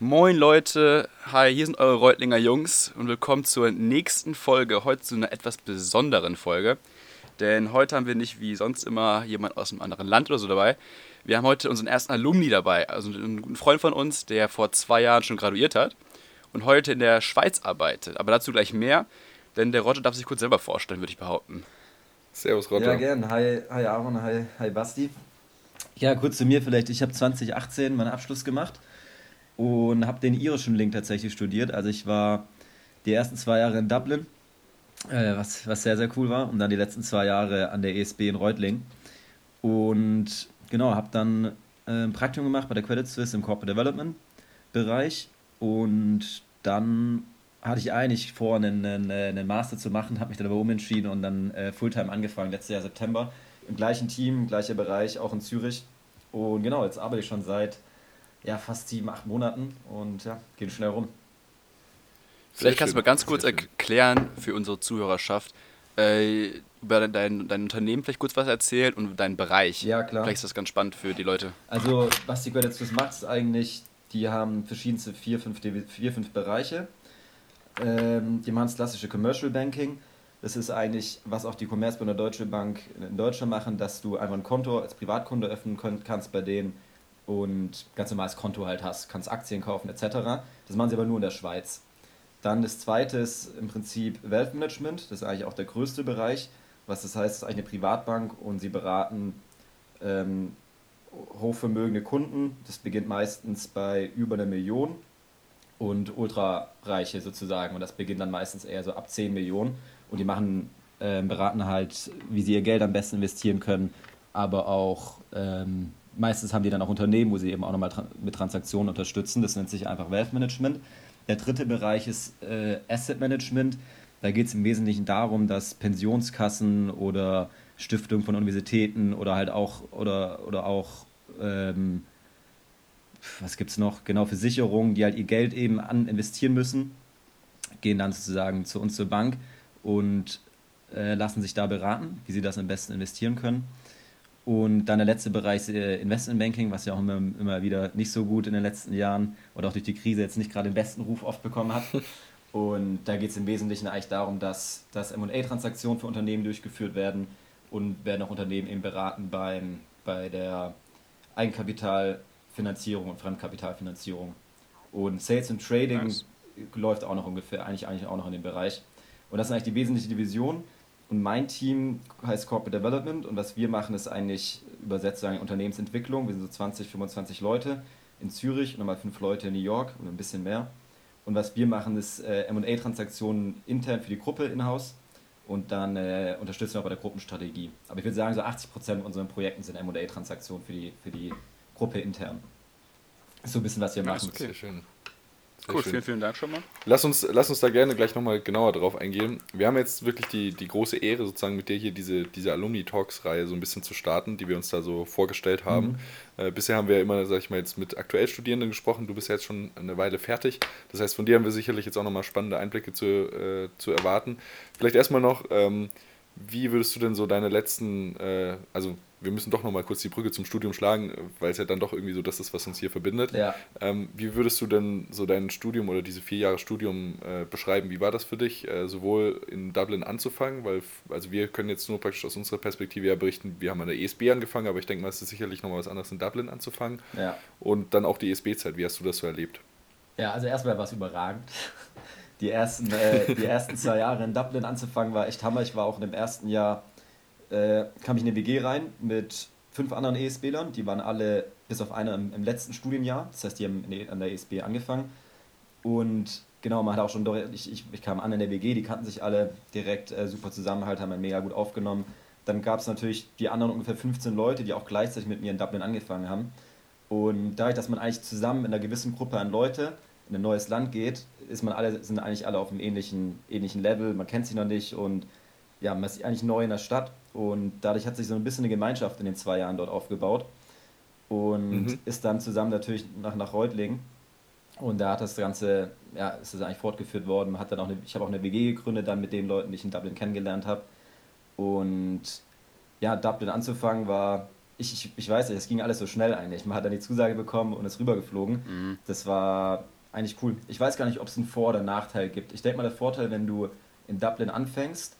Moin Leute, hi, hier sind eure Reutlinger Jungs und willkommen zur nächsten Folge, heute zu einer etwas besonderen Folge. Denn heute haben wir nicht wie sonst immer jemand aus einem anderen Land oder so dabei. Wir haben heute unseren ersten Alumni dabei, also einen guten Freund von uns, der vor zwei Jahren schon graduiert hat und heute in der Schweiz arbeitet. Aber dazu gleich mehr, denn der Roger darf sich kurz selber vorstellen, würde ich behaupten. Servus Roger. Ja, gern. Hi, hi Aaron, hi, hi Basti. Ja, kurz zu mir vielleicht. Ich habe 2018 meinen Abschluss gemacht und habe den irischen Link tatsächlich studiert. Also ich war die ersten zwei Jahre in Dublin, äh, was, was sehr, sehr cool war. Und dann die letzten zwei Jahre an der ESB in Reutling. Und genau, habe dann äh, ein Praktikum gemacht bei der Credit Suisse im Corporate Development Bereich. Und dann hatte ich eigentlich vor, einen, einen, einen Master zu machen, habe mich dann aber umentschieden und dann äh, Fulltime angefangen, letztes Jahr September. Im gleichen Team, gleicher Bereich, auch in Zürich. Und genau, jetzt arbeite ich schon seit ja, fast sieben, acht Monaten und ja, geht schnell rum. Vielleicht kannst du mal ganz kurz erklären für unsere Zuhörerschaft, äh, über dein, dein Unternehmen vielleicht kurz was erzählen und deinen Bereich. Ja, klar. Vielleicht ist das ganz spannend für die Leute. Also, was die Credit Suisse macht, ist eigentlich, die haben verschiedenste vier, fünf, vier, fünf Bereiche. Ähm, die machen das klassische Commercial Banking. Das ist eigentlich, was auch die Commerzbank oder Deutsche Bank in Deutschland machen, dass du einfach ein Konto als Privatkunde öffnen kannst bei denen und ganz normales Konto halt hast, kannst Aktien kaufen etc. Das machen sie aber nur in der Schweiz. Dann das zweite ist im Prinzip Wealth Management, das ist eigentlich auch der größte Bereich, was das heißt, ist eigentlich eine Privatbank und sie beraten ähm, hochvermögende Kunden. Das beginnt meistens bei über einer Million und ultrareiche sozusagen und das beginnt dann meistens eher so ab 10 Millionen und die machen, äh, beraten halt, wie sie ihr Geld am besten investieren können, aber auch ähm, meistens haben die dann auch Unternehmen, wo sie eben auch nochmal tra mit Transaktionen unterstützen. Das nennt sich einfach Wealth Management. Der dritte Bereich ist äh, Asset Management. Da geht es im Wesentlichen darum, dass Pensionskassen oder Stiftungen von Universitäten oder halt auch oder, oder auch ähm, was gibt es noch? Genau, Versicherungen, die halt ihr Geld eben an investieren müssen, gehen dann sozusagen zu uns zur Bank und äh, lassen sich da beraten, wie sie das am besten investieren können. Und dann der letzte Bereich ist äh, Investmentbanking, was ja auch immer, immer wieder nicht so gut in den letzten Jahren oder auch durch die Krise jetzt nicht gerade den besten Ruf oft bekommen hat. Und da geht es im Wesentlichen eigentlich darum, dass, dass MA-Transaktionen für Unternehmen durchgeführt werden und werden auch Unternehmen eben beraten beim, bei der Eigenkapitalfinanzierung und Fremdkapitalfinanzierung. Und Sales und Trading nice. läuft auch noch ungefähr, eigentlich, eigentlich auch noch in dem Bereich. Und das ist eigentlich die wesentliche Division. Und mein Team heißt Corporate Development und was wir machen, ist eigentlich übersetzt sagen Unternehmensentwicklung. Wir sind so 20, 25 Leute in Zürich und nochmal fünf Leute in New York und ein bisschen mehr. Und was wir machen, ist äh, MA-Transaktionen intern für die Gruppe in-house und dann äh, unterstützen wir auch bei der Gruppenstrategie. Aber ich würde sagen, so 80 Prozent unserer Projekten sind MA-Transaktionen für die, für die Gruppe intern. So ein bisschen, was wir machen. Okay, schön. Cool, vielen, vielen Dank schon mal. Lass uns, lass uns da gerne gleich nochmal genauer drauf eingehen. Wir haben jetzt wirklich die, die große Ehre, sozusagen mit dir hier diese, diese Alumni-Talks-Reihe so ein bisschen zu starten, die wir uns da so vorgestellt haben. Mhm. Äh, bisher haben wir immer, sag ich mal, jetzt mit aktuell Studierenden gesprochen. Du bist ja jetzt schon eine Weile fertig. Das heißt, von dir haben wir sicherlich jetzt auch nochmal spannende Einblicke zu, äh, zu erwarten. Vielleicht erstmal noch, ähm, wie würdest du denn so deine letzten, äh, also wir müssen doch nochmal kurz die Brücke zum Studium schlagen, weil es ja dann doch irgendwie so das ist, was uns hier verbindet. Ja. Ähm, wie würdest du denn so dein Studium oder diese vier Jahre Studium äh, beschreiben? Wie war das für dich, äh, sowohl in Dublin anzufangen? Weil, also wir können jetzt nur praktisch aus unserer Perspektive ja berichten, wir haben an der ESB angefangen, aber ich denke mal, es ist sicherlich nochmal was anderes in Dublin anzufangen. Ja. Und dann auch die ESB-Zeit. Wie hast du das so erlebt? Ja, also erstmal war es überragend. Die ersten, äh, die ersten zwei Jahre in Dublin anzufangen war echt Hammer. Ich war auch in dem ersten Jahr äh, kam ich in eine WG rein mit fünf anderen ESBlern. Die waren alle bis auf einer im, im letzten Studienjahr. Das heißt, die haben an der ESB angefangen. Und genau, man hat auch schon, ich, ich, ich kam an in der WG, die kannten sich alle direkt äh, super Zusammenhalt, haben einen mega gut aufgenommen. Dann gab es natürlich die anderen ungefähr 15 Leute, die auch gleichzeitig mit mir in Dublin angefangen haben. Und dadurch, dass man eigentlich zusammen in einer gewissen Gruppe an Leute in ein neues Land geht, ist man alle, sind eigentlich alle auf einem ähnlichen, ähnlichen Level, man kennt sich noch nicht und ja, man ist eigentlich neu in der Stadt und dadurch hat sich so ein bisschen eine Gemeinschaft in den zwei Jahren dort aufgebaut und mhm. ist dann zusammen natürlich nach, nach Reutlingen. Und da hat das Ganze, ja, ist das eigentlich fortgeführt worden. Man hat dann auch eine, ich habe auch eine WG gegründet dann mit den Leuten, die ich in Dublin kennengelernt habe. Und ja, Dublin anzufangen war ich, ich, ich weiß nicht, es ging alles so schnell eigentlich. Man hat dann die Zusage bekommen und ist rübergeflogen. Mhm. Das war eigentlich cool. Ich weiß gar nicht, ob es einen Vor- oder Nachteil gibt. Ich denke mal, der Vorteil, wenn du in Dublin anfängst,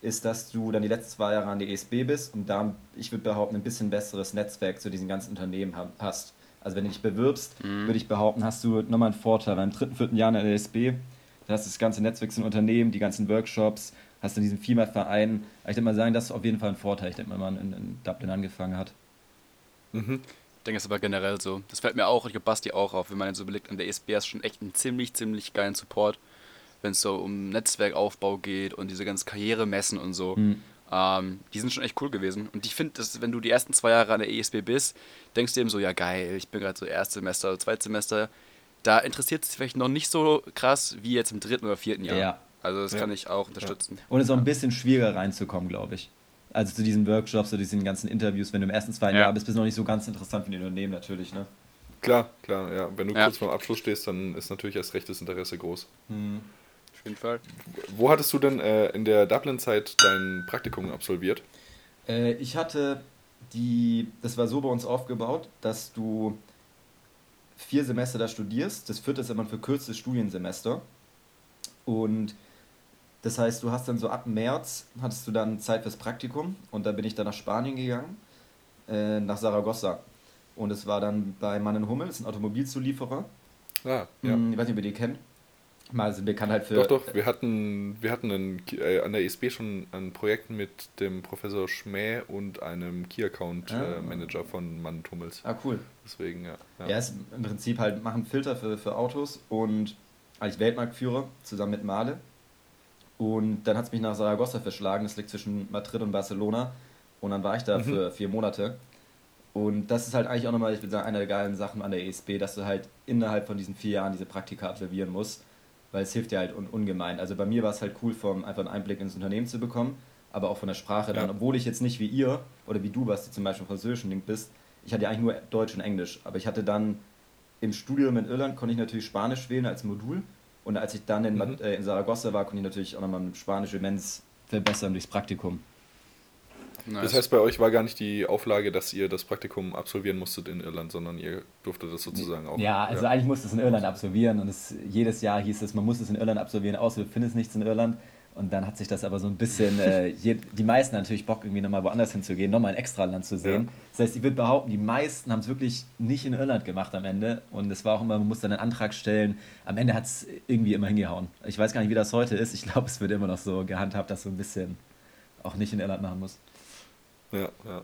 ist, dass du dann die letzten zwei Jahre an der ESB bist und da, ich würde behaupten, ein bisschen besseres Netzwerk zu diesen ganzen Unternehmen hast. Also wenn du dich bewirbst, Mhm. würde ich behaupten, hast du nochmal einen Vorteil. Weil im dritten, vierten Jahr in der ESB, da hast du das ganze Netzwerk zu den Unternehmen, die ganzen Workshops, hast du diesen FIMA-Verein. Ich denke mal sagen, das ist auf jeden Fall ein Vorteil, ich denke mal, wenn man in, in Dublin angefangen hat. Mhm. Ich denke, es ist aber generell so. Das fällt mir auch, ich glaube, Basti auch auf, wenn man jetzt so überlegt, an der ESB hast du schon echt einen ziemlich, ziemlich geilen Support, wenn es so um Netzwerkaufbau geht und diese ganzen Karrieremessen und so. Mhm. Ähm, die sind schon echt cool gewesen. Und ich finde, dass wenn du die ersten zwei Jahre an der ESB bist, denkst du eben so, ja geil, ich bin gerade so Erstsemester oder Zweitsemester. Da interessiert es vielleicht noch nicht so krass wie jetzt im dritten oder vierten Jahr. Ja. Also das Ja. kann ich auch unterstützen. Und es ist auch ein bisschen schwieriger reinzukommen, glaube ich. Also zu diesen Workshops, zu diesen ganzen Interviews, wenn du im ersten, zweiten Ja. Jahr bist, bist du noch nicht so ganz interessant für die Unternehmen natürlich, ne? Klar, klar, ja. Wenn du Ja. kurz vorm Abschluss stehst, dann ist natürlich erst recht das Interesse groß. Auf jeden Fall. Wo hattest du denn äh, in der Dublin-Zeit dein Praktikum absolviert? Äh, ich hatte die, das war so bei uns aufgebaut, dass du vier Semester da studierst. Das vierte ist immer ein verkürztes Studiensemester. Und das heißt, du hast dann so ab März hattest du dann Zeit fürs Praktikum und da bin ich dann nach Spanien gegangen, äh, nach Saragossa. Und es war dann bei Mannen Hummel, das ist ein Automobilzulieferer. Ah, ja. Hm, Ich weiß nicht, ob ihr die kennt. Mal sind bekannt halt für. Doch, doch, wir hatten, wir hatten einen, äh, an der ESB schon ein Projekt mit dem Professor Schmäh und einem Key Account Ah. äh, Manager von Mann Tummels. Ah, cool. Deswegen, ja. Ja, ist im Prinzip halt machen Filter für, für Autos und eigentlich Weltmarktführer zusammen mit Male. Und dann hat es mich nach Saragossa verschlagen, das liegt zwischen Madrid und Barcelona. Und dann war ich da Mhm. für vier Monate. Und das ist halt eigentlich auch nochmal, ich würde sagen, eine der geilen Sachen an der ESB, dass du halt innerhalb von diesen vier Jahren diese Praktika absolvieren musst, weil es hilft dir halt un ungemein. Also bei mir war es halt cool, vom, einfach einen Einblick ins Unternehmen zu bekommen, aber auch von der Sprache dann, Ja. obwohl ich jetzt nicht wie ihr oder wie du, was zum Beispiel französischen Link bist, ich hatte ja eigentlich nur Deutsch und Englisch, aber ich hatte dann im Studium in Irland konnte ich natürlich Spanisch wählen als Modul und als ich dann in, Mhm. äh, in Saragossa war, konnte ich natürlich auch nochmal Spanisch immens verbessern durchs Praktikum. Nice. Das heißt, bei euch war gar nicht die Auflage, dass ihr das Praktikum absolvieren musstet in Irland, sondern ihr durftet das sozusagen auch. Ja, also eigentlich musst du es in Irland absolvieren und es, jedes Jahr hieß es, man muss es in Irland absolvieren, außer du findest nichts in Irland. Und dann hat sich das aber so ein bisschen, äh, je, die meisten natürlich Bock, irgendwie nochmal woanders hinzugehen, nochmal ein Extraland zu sehen. Ja. Das heißt, ich würde behaupten, die meisten haben es wirklich nicht in Irland gemacht am Ende. Und es war auch immer, man muss dann einen Antrag stellen. Am Ende hat es irgendwie immer hingehauen. Ich weiß gar nicht, wie das heute ist. Ich glaube, es wird immer noch so gehandhabt, dass du ein bisschen auch nicht in Irland machen musst. Ja, ja.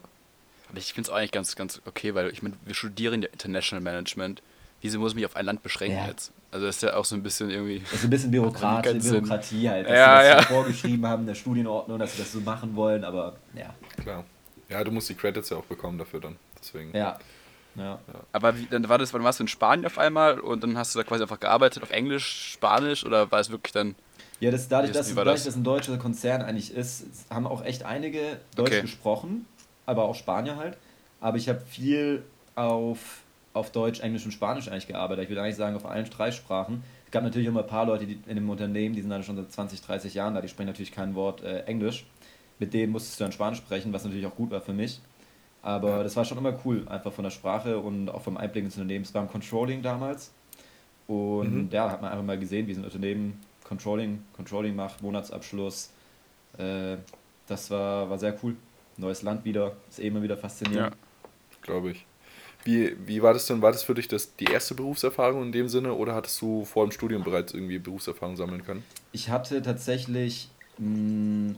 Aber ich finde es eigentlich ganz, ganz okay, weil ich meine, wir studieren ja International Management. Wieso muss ich mich auf ein Land beschränken Ja. jetzt? Also das ist ja auch so ein bisschen irgendwie. Das ist ein bisschen Bürokrat. Bürokratie halt, dass Ja, sie das ja. so vorgeschrieben haben, in der Studienordnung, dass sie das so machen wollen, aber ja. Klar. Ja, du musst die Credits ja auch bekommen dafür dann. Deswegen. Ja. Ja. Aber wie, dann war das, wann warst du in Spanien auf einmal und dann hast du da quasi einfach gearbeitet auf Englisch, Spanisch oder war es wirklich dann. Ja, das, dadurch, dass, dadurch das? dass ein deutscher Konzern eigentlich ist, haben auch echt einige Deutsch Okay. gesprochen, aber auch Spanier halt. Aber ich habe viel auf, auf Deutsch, Englisch und Spanisch eigentlich gearbeitet. Ich würde eigentlich sagen, auf allen drei Sprachen. Es gab natürlich immer ein paar Leute die in dem Unternehmen, die sind dann schon seit 20, 30 Jahren da, die sprechen natürlich kein Wort äh, Englisch. Mit denen musstest du dann Spanisch sprechen, was natürlich auch gut war für mich. Aber Ja. das war schon immer cool, einfach von der Sprache und auch vom Einblick ins Unternehmen. Es war im Controlling damals. Und Mhm. ja, hat man einfach mal gesehen, wie so ein Unternehmen Controlling, Controlling macht, Monatsabschluss. Äh, das war, war sehr cool. Neues Land wieder, ist eh immer wieder faszinierend. Glaube ich. Wie, wie war das denn? War das für dich das, die erste Berufserfahrung in dem Sinne oder hattest du vor dem Studium bereits irgendwie Berufserfahrung sammeln können? Ich hatte tatsächlich, mh,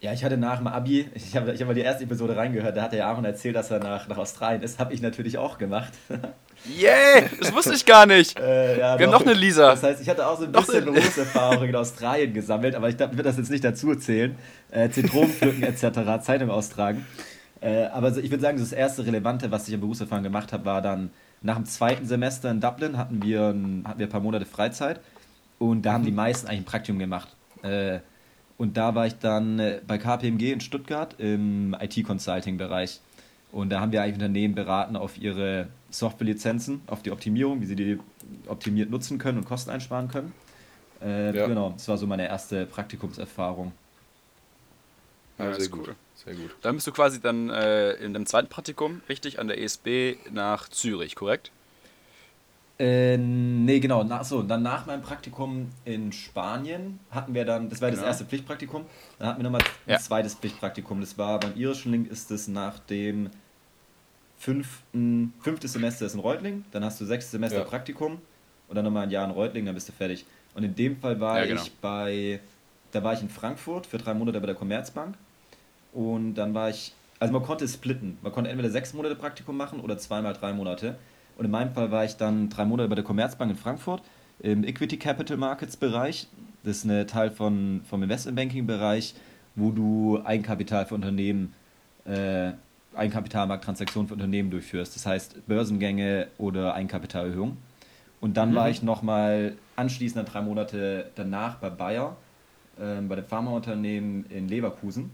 ja, ich hatte nach dem Abi, ich habe ich hab mal die erste Episode reingehört, da hat der Aaron erzählt, dass er nach, nach Australien ist. Habe ich natürlich auch gemacht. Yeah! Das wusste ich gar nicht! Äh, ja, Wir haben noch eine Lisa. Das heißt, ich hatte auch so ein Noch bisschen Berufserfahrung in Australien gesammelt, aber ich würde das jetzt nicht dazu zählen. Äh, Zitronen pflücken etc., Zeitung austragen. Äh, aber ich würde sagen, das erste Relevante, was ich an Berufserfahrung gemacht habe, war dann nach dem zweiten Semester in Dublin hatten wir ein, hatten wir ein paar Monate Freizeit und da haben die meisten eigentlich ein Praktikum gemacht. Äh, und da war ich dann äh, bei KPMG in Stuttgart im IT-Consulting-Bereich. Und da haben wir eigentlich Unternehmen beraten auf ihre Softwarelizenzen, auf die Optimierung, wie sie die optimiert nutzen können und Kosten einsparen können. Äh, Ja. Genau, das war so meine erste Praktikumserfahrung. Ja, Ja, sehr ist gut. cool. Sehr gut. Dann bist du quasi dann äh, in dem zweiten Praktikum, richtig, an der ESB nach Zürich, korrekt? Äh, nee, genau. Nach, so, dann nach meinem Praktikum in Spanien hatten wir dann, das war das Genau. erste Pflichtpraktikum, dann hatten wir nochmal ein Ja. zweites Pflichtpraktikum. Das war beim irischen Link ist es nach dem fünften, fünftes Semester ist in Reutling, dann hast du sechs Semester Ja. Praktikum und dann nochmal ein Jahr in Reutling, dann bist du fertig. Und in dem Fall war Ja, genau. ich bei, da war ich in Frankfurt für drei Monate bei der Commerzbank und dann war ich, also man konnte es splitten. Man konnte entweder sechs Monate Praktikum machen oder zweimal drei Monate. Und in meinem Fall war ich dann drei Monate bei der Commerzbank in Frankfurt im Equity Capital Markets Bereich. Das ist ein Teil von, vom Investment Banking Bereich, wo du Eigenkapital für Unternehmen, äh, Eigenkapitalmarkttransaktionen für Unternehmen durchführst. Das heißt Börsengänge oder Eigenkapitalerhöhung. Und dann war ich nochmal anschließend drei Monate danach bei Bayer, ähm, bei dem Pharmaunternehmen in Leverkusen.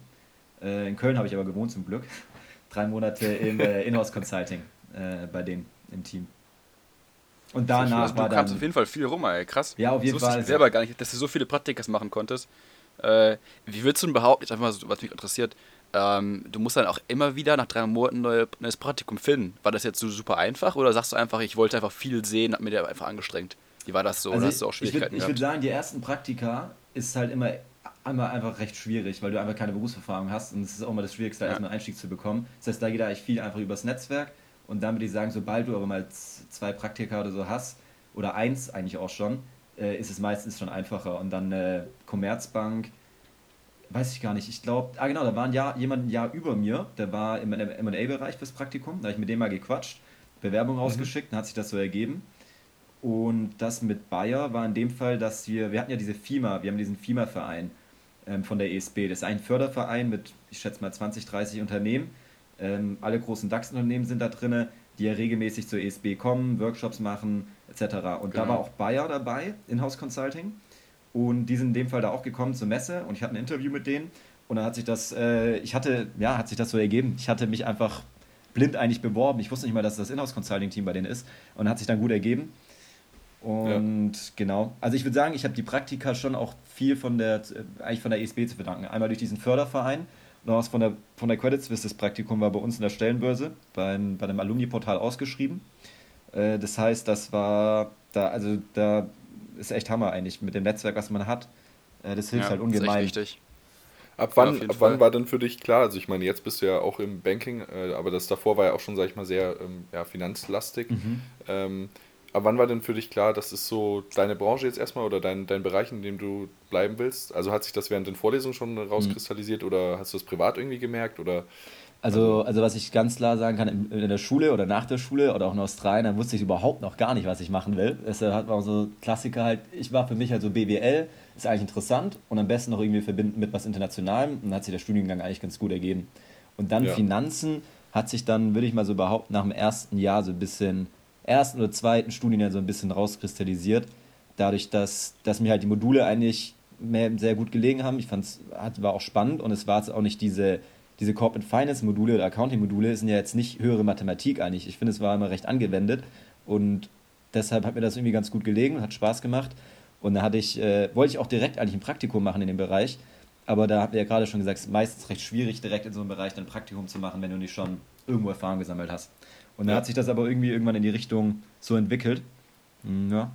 Äh, in Köln habe ich aber gewohnt zum Glück. Drei Monate im äh, Inhouse Consulting äh, bei denen im Team. Und danach war du dann. auf jeden Fall viel rum, ey. Krass. Ja, auf jeden das wusste Fall. Ich selber gar nicht, dass du so viele Praktikas machen konntest. Äh, wie würdest du denn behaupten, jetzt einfach mal so, was mich interessiert, ähm, du musst dann auch immer wieder nach drei Monaten ein neue, neues Praktikum finden. War das jetzt so super einfach oder sagst du einfach, ich wollte einfach viel sehen, hab mir da einfach angestrengt? Wie war das so? oder Also hast du auch ich würde Schwierigkeiten ich würd gehabt? sagen, die ersten Praktika ist halt immer einmal einfach recht schwierig, weil du einfach keine Berufserfahrung hast und es ist auch mal das Schwierigste, Ja. erstmal einen Einstieg zu bekommen. Das heißt, da geht eigentlich viel einfach übers Netzwerk und dann würde ich sagen, sobald du aber mal zwei Praktika oder so hast, oder eins eigentlich auch schon, äh, ist es meistens schon einfacher. Und dann äh, Commerzbank, weiß ich gar nicht, ich glaube, ah genau, da war ein Jahr, jemand ein Jahr über mir, der war im M&A-Bereich fürs Praktikum, da habe ich mit dem mal gequatscht, Bewerbung rausgeschickt, dann hat sich das so ergeben. Und das mit Bayer war in dem Fall, dass wir, wir hatten ja diese FIMA, wir haben diesen FIMA-Verein von der ESB. Das ist ein Förderverein mit, ich schätze mal, 20, 30 Unternehmen. Ähm, alle großen DAX-Unternehmen sind da drin, die ja regelmäßig zur ESB kommen, Workshops machen, etc. Und da Genau. war auch Bayer dabei, Inhouse Consulting. Und die sind in dem Fall da auch gekommen zur Messe und ich hatte ein Interview mit denen. Und dann hat sich das, äh, ich hatte, ja, hat sich das so ergeben. Ich hatte mich einfach blind eigentlich beworben. Ich wusste nicht mal, dass das Inhouse Consulting Team bei denen ist. Und hat sich dann gut ergeben. Und genau, also ich würde sagen, ich habe die Praktika schon auch viel von der, äh, eigentlich von der ESB zu verdanken. Einmal durch diesen Förderverein, noch was von der, von der Credit Suisse, das Praktikum war bei uns in der Stellenbörse, beim, bei dem Alumni-Portal ausgeschrieben. Äh, das heißt, das war, da, also da ist echt Hammer eigentlich mit dem Netzwerk, was man hat. Äh, das hilft halt das ist echt ungemein. wichtig. Ab Ja, wann, jeden ab wann war denn für dich klar? Also ich meine, jetzt bist du ja auch im Banking, äh, aber das davor war ja auch schon, sag ich mal, sehr ähm, ja, finanzlastig. Mhm. Ähm, aber wann war denn für dich klar, das ist so deine Branche jetzt erstmal oder dein, dein Bereich, in dem du bleiben willst? Also hat sich das während den Vorlesungen schon rauskristallisiert oder hast du das privat irgendwie gemerkt? Oder Also, also was ich ganz klar sagen kann, in, in der Schule oder nach der Schule oder auch in Australien, da wusste ich überhaupt noch gar nicht, was ich machen will. Es hat war so Klassiker halt, ich war für mich halt so BWL, ist eigentlich interessant und am besten noch irgendwie verbinden mit was Internationalem und dann hat sich der Studiengang eigentlich ganz gut ergeben. Und dann Ja. Finanzen hat sich dann, würde ich mal so behaupten, nach dem ersten Jahr so ein bisschen, ersten oder zweiten Studienjahr so ein bisschen rauskristallisiert. Dadurch, dass, dass mir halt die Module eigentlich mehr, sehr gut gelegen haben. Ich fand es war auch spannend und es war jetzt auch nicht diese, diese Corporate Finance Module oder Accounting Module sind ja jetzt nicht höhere Mathematik eigentlich. Ich finde, es war immer recht angewendet und deshalb hat mir das irgendwie ganz gut gelegen hat Spaß gemacht. Und da hatte ich, äh, wollte ich auch direkt eigentlich ein Praktikum machen in dem Bereich. Aber da habt ihr ja gerade schon gesagt, es ist meistens recht schwierig, direkt in so einem Bereich ein Praktikum zu machen, wenn du nicht schon irgendwo Erfahrung gesammelt hast. Und dann Ja. hat sich das aber irgendwie irgendwann in die Richtung so entwickelt. Hm, Ja.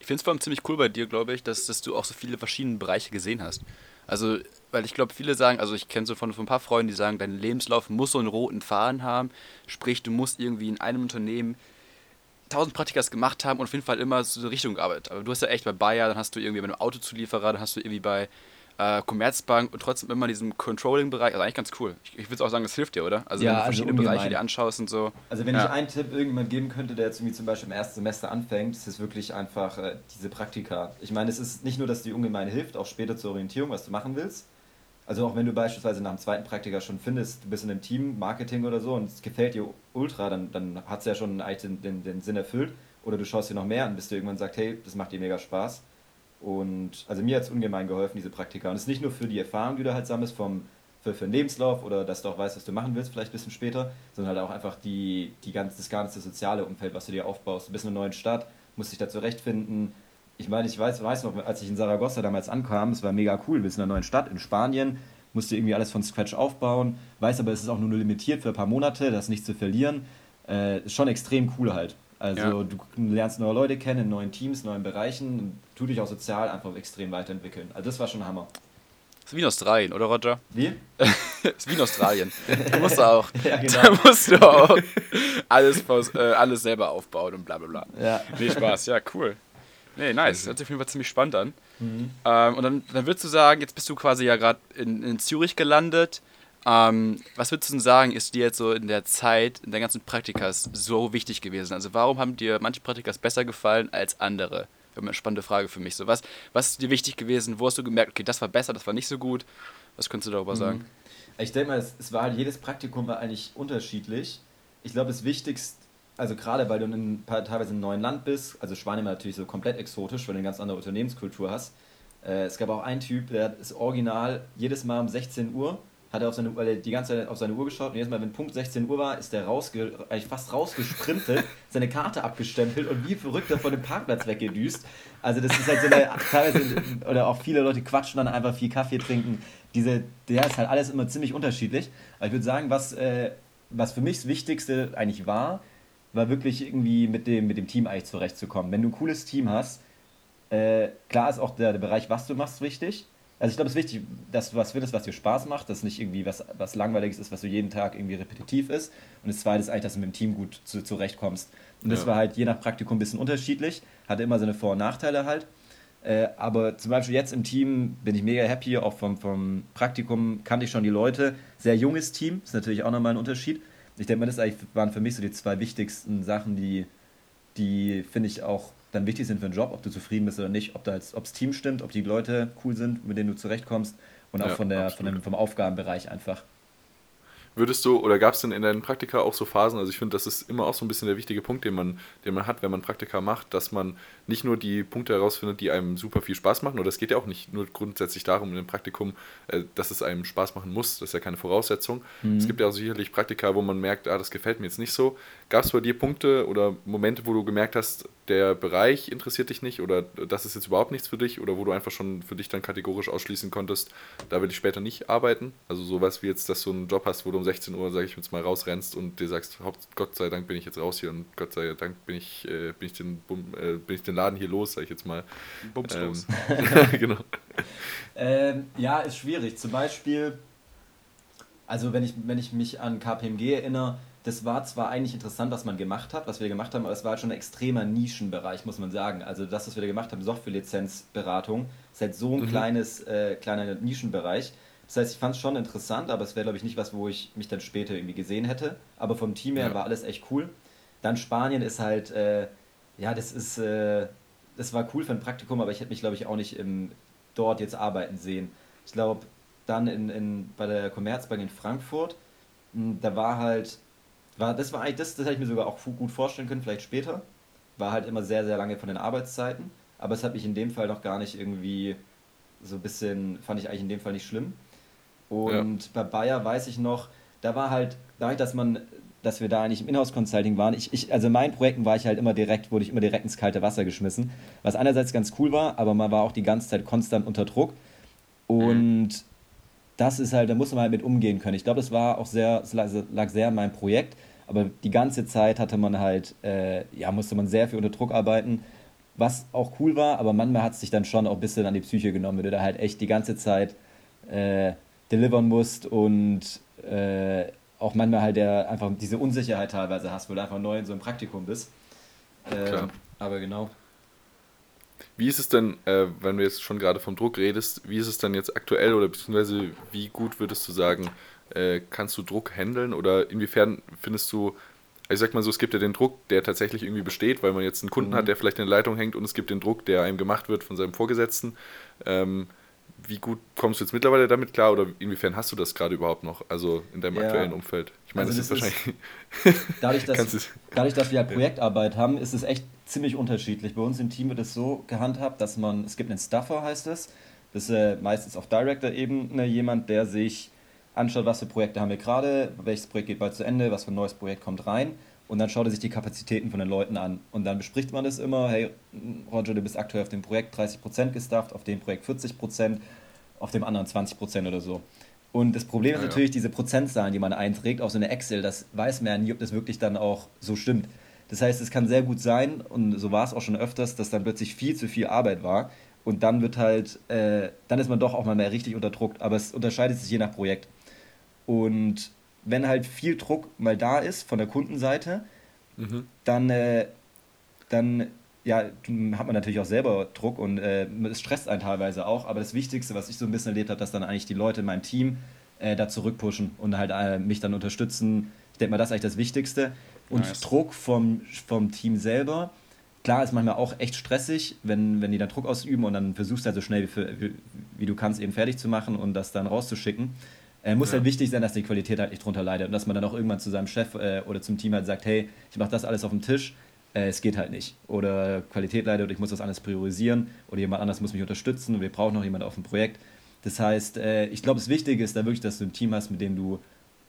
Ich finde es vor allem ziemlich cool bei dir, glaube ich, dass, dass du auch so viele verschiedene Bereiche gesehen hast. Also, weil ich glaube, viele sagen, also ich kenne so von, von ein paar Freunden, die sagen, dein Lebenslauf muss so einen roten Faden haben. Sprich, du musst irgendwie in einem Unternehmen tausend Praktikas gemacht haben und auf jeden Fall immer so eine Richtung gearbeitet. Aber du hast ja echt bei Bayer, dann hast du irgendwie bei einem Autozulieferer, dann hast du irgendwie bei äh, Commerzbank und trotzdem immer in diesem Controlling-Bereich. Also eigentlich ganz cool. Ich, ich würde auch sagen, das hilft dir, oder? Also Ja, wenn du also verschiedene ungemein. Bereiche dir anschaust und so. Also wenn Ja. ich einen Tipp irgendjemand geben könnte, der jetzt irgendwie zum Beispiel im ersten Semester anfängt, ist es wirklich einfach äh, diese Praktika. Ich meine, es ist nicht nur, dass die ungemein hilft, auch später zur Orientierung, was du machen willst. Also auch wenn du beispielsweise nach dem zweiten Praktika schon findest, du bist in einem Team, Marketing oder so und es gefällt dir ultra, dann, dann hat es ja schon eigentlich den, den, den Sinn erfüllt. Oder du schaust dir noch mehr an, bis du irgendwann sagst, hey, das macht dir mega Spaß. Und also mir hat es ungemein geholfen, diese Praktika. Und es ist nicht nur für die Erfahrung, die du halt sammelst, vom, für, für den Lebenslauf oder dass du auch weißt, was du machen willst, vielleicht ein bisschen später, sondern halt auch einfach die, die ganz, das ganze soziale Umfeld, was du dir aufbaust. Du bist in einer neuen Stadt, musst dich da zurechtfinden. Ich meine, ich weiß, weiß noch, als ich in Saragossa damals ankam, es war mega cool, wir sind in einer neuen Stadt in Spanien. musst dir irgendwie alles von Scratch aufbauen, weißt aber, es ist auch nur limitiert für ein paar Monate, das nicht zu verlieren. Äh, ist schon extrem cool halt. Also ja. du lernst neue Leute kennen in neuen Teams, neuen Bereichen und tu dich auch sozial einfach extrem weiterentwickeln. Also das war schon Hammer. Das ist wie in Australien, oder Roger? Wie? das ist wie in Australien. Du musst auch. ja, genau. Da musst du auch alles, äh, alles selber aufbauen und bla bla bla. Ja. Nee, Spaß. Ja, cool. Nee, nice. Hört sich auf jeden Fall ziemlich spannend an. Mhm. Ähm, und dann, dann würdest du sagen, jetzt bist du quasi ja gerade in, in Zürich gelandet. Ähm, was würdest du denn sagen, ist dir jetzt so in der Zeit, in der ganzen Praktikas so wichtig gewesen? Also warum haben dir manche Praktikas besser gefallen als andere? Das eine spannende Frage für mich. So, was, was ist dir wichtig gewesen? Wo hast du gemerkt, okay, das war besser, das war nicht so gut? Was könntest du darüber mhm. sagen? Ich denke mal, es, es, war halt, jedes Praktikum war eigentlich unterschiedlich. Ich glaube, das Wichtigste, also gerade weil du in, teilweise in einem neuen Land bist, also Spanien war natürlich so komplett exotisch, weil du eine ganz andere Unternehmenskultur hast. Äh, es gab auch einen Typ, der ist original jedes Mal um 16 Uhr hat er auf seine, weil er die ganze Zeit auf seine Uhr geschaut und jedes Mal, wenn Punkt 16 Uhr war, ist er rausge, eigentlich fast rausgesprintet, seine Karte abgestempelt und wie verrückt er von dem Parkplatz weggedüst. Also das ist halt so eine, teilweise, oder auch viele Leute quatschen dann einfach viel Kaffee trinken. Diese, der ist halt alles immer ziemlich unterschiedlich. Aber ich würde sagen, was, äh, was für mich das Wichtigste eigentlich war, war wirklich irgendwie mit dem, mit dem Team eigentlich zurechtzukommen. Wenn du ein cooles Team hast, äh, klar ist auch der, der Bereich, was du machst, wichtig. Also ich glaube, es ist wichtig, dass du was findest, was dir Spaß macht, dass nicht irgendwie was, was Langweiliges ist, was so jeden Tag irgendwie repetitiv ist. Und das Zweite ist eigentlich, dass du mit dem Team gut zu, zurechtkommst. Und das ja. war halt je nach Praktikum ein bisschen unterschiedlich, hatte immer seine Vor- und Nachteile halt. Äh, aber zum Beispiel jetzt im Team bin ich mega happy, auch vom, vom Praktikum kannte ich schon die Leute. Sehr junges Team, ist natürlich auch nochmal ein Unterschied. Ich denke mal, das waren für mich so die zwei wichtigsten Sachen, die, die finde ich auch dann wichtig sind für den Job, ob du zufrieden bist oder nicht, ob das Team stimmt, ob die Leute cool sind, mit denen du zurechtkommst und auch ja, von der, von dem, vom Aufgabenbereich einfach. Würdest du, oder gab es denn in deinen Praktika auch so Phasen, also ich finde, das ist immer auch so ein bisschen der wichtige Punkt, den man, den man hat, wenn man Praktika macht, dass man nicht nur die Punkte herausfindet, die einem super viel Spaß machen, oder es geht ja auch nicht nur grundsätzlich darum, in einem Praktikum, äh, dass es einem Spaß machen muss, das ist ja keine Voraussetzung. Mhm. Es gibt ja auch sicherlich Praktika, wo man merkt, ah, das gefällt mir jetzt nicht so. Gab es bei dir Punkte oder Momente, wo du gemerkt hast, der Bereich interessiert dich nicht oder das ist jetzt überhaupt nichts für dich oder wo du einfach schon für dich dann kategorisch ausschließen konntest, da will ich später nicht arbeiten? Also sowas wie jetzt, dass du einen Job hast, wo du um 16 Uhr, sage ich jetzt mal, rausrennst und dir sagst, Gott sei Dank bin ich jetzt raus hier und Gott sei Dank bin ich, äh, bin ich, den, äh, bin ich den Laden hier los, sage ich jetzt mal. Bumslos. Ähm, genau. Ähm, ja, ist schwierig. Zum Beispiel, also wenn ich, wenn ich mich an KPMG erinnere, das war zwar eigentlich interessant, was man gemacht hat, was wir gemacht haben, aber es war halt schon ein extremer Nischenbereich, muss man sagen. Also das, was wir da gemacht haben, Software-Lizenzberatung, ist halt so ein mhm. kleines, äh, kleiner Nischenbereich. Das heißt, ich fand es schon interessant, aber es wäre, glaube ich, nicht was, wo ich mich dann später irgendwie gesehen hätte. Aber vom Team her ja. war alles echt cool. Dann Spanien ist halt, äh, ja, das ist, äh, das war cool für ein Praktikum, aber ich hätte mich, glaube ich, auch nicht im, dort jetzt arbeiten sehen. Ich glaube, dann in, in, bei der Commerzbank in Frankfurt, hm, da war halt, war, das war eigentlich, das, das hätte ich mir sogar auch gut vorstellen können, vielleicht später. War halt immer sehr, sehr lange von den Arbeitszeiten, aber es hat mich in dem Fall noch gar nicht irgendwie so ein bisschen, fand ich eigentlich in dem Fall nicht schlimm. Und ja. bei Bayer weiß ich noch, da war halt, dadurch, dass man, dass wir da eigentlich im Inhouse-Consulting waren, ich, ich, also in meinen Projekten war ich halt immer direkt, wurde ich immer direkt ins kalte Wasser geschmissen, was einerseits ganz cool war, aber man war auch die ganze Zeit konstant unter Druck. Und das ist halt, da muss man halt mit umgehen können. Ich glaube, das war auch sehr, lag sehr an meinem Projekt, aber die ganze Zeit hatte man halt, äh, ja, musste man sehr viel unter Druck arbeiten, was auch cool war, aber manchmal hat es sich dann schon auch ein bisschen an die Psyche genommen, wenn du da halt echt die ganze Zeit äh, delivern musst und äh, auch manchmal halt der, einfach diese Unsicherheit teilweise hast, weil du einfach neu in so einem Praktikum bist. Äh, aber genau. Wie ist es denn, äh, wenn du jetzt schon gerade vom Druck redest, wie ist es denn jetzt aktuell oder beziehungsweise wie gut würdest du sagen, äh, kannst du Druck handeln oder inwiefern findest du, ich sag mal so, es gibt ja den Druck, der tatsächlich irgendwie besteht, weil man jetzt einen Kunden mhm. hat, der vielleicht in der Leitung hängt und es gibt den Druck, der einem gemacht wird von seinem Vorgesetzten. Ähm, wie gut kommst du jetzt mittlerweile damit klar oder inwiefern hast du das gerade überhaupt noch, also in deinem ja. aktuellen Umfeld? Ich meine, also das, das, ist wahrscheinlich. dadurch, dass, dadurch, dass wir halt Projektarbeit haben, ist es echt ziemlich unterschiedlich. Bei uns im Team wird es so gehandhabt, dass man, es gibt einen Stuffer, heißt es. Das ist äh, meistens auf Director-Ebene jemand, der sich anschaut, was für Projekte haben wir gerade, welches Projekt geht bald zu Ende, was für ein neues Projekt kommt rein. Und dann schaut er sich die Kapazitäten von den Leuten an. Und dann bespricht man das immer, hey, Roger, du bist aktuell auf dem Projekt 30% gestafft, auf dem Projekt 40%, auf dem anderen 20% oder so. Und das Problem ist ja, natürlich ja. diese Prozentzahlen, die man einträgt, auf so eine Excel, das weiß man ja nie, ob das wirklich dann auch so stimmt. Das heißt, es kann sehr gut sein, und so war es auch schon öfters, dass dann plötzlich viel zu viel Arbeit war. Und dann wird halt, äh, dann ist man doch auch mal mehr richtig unter Druck. Aber es unterscheidet sich je nach Projekt. Und wenn halt viel Druck mal da ist von der Kundenseite, mhm. dann, äh, dann ja, hat man natürlich auch selber Druck und äh, es stresst einen teilweise auch. Aber das Wichtigste, was ich so ein bisschen erlebt habe, dass dann eigentlich die Leute in meinem Team äh, da zurückpushen und halt äh, mich dann unterstützen. Ich denke mal, das ist eigentlich das Wichtigste. Und nice. Druck vom, vom Team selber, klar ist manchmal auch echt stressig, wenn, wenn die dann Druck ausüben und dann versuchst du halt so schnell wie, wie, wie du kannst eben fertig zu machen und das dann rauszuschicken. Äh, muss ja. halt wichtig sein, dass die Qualität halt nicht drunter leidet und dass man dann auch irgendwann zu seinem Chef äh, oder zum Team halt sagt, hey, ich mache das alles auf dem Tisch, äh, es geht halt nicht. Oder Qualität leidet oder ich muss das alles priorisieren oder jemand anders muss mich unterstützen und wir brauchen noch jemanden auf dem Projekt. Das heißt, äh, ich glaube, das Wichtige ist da wirklich, dass du ein Team hast, mit dem du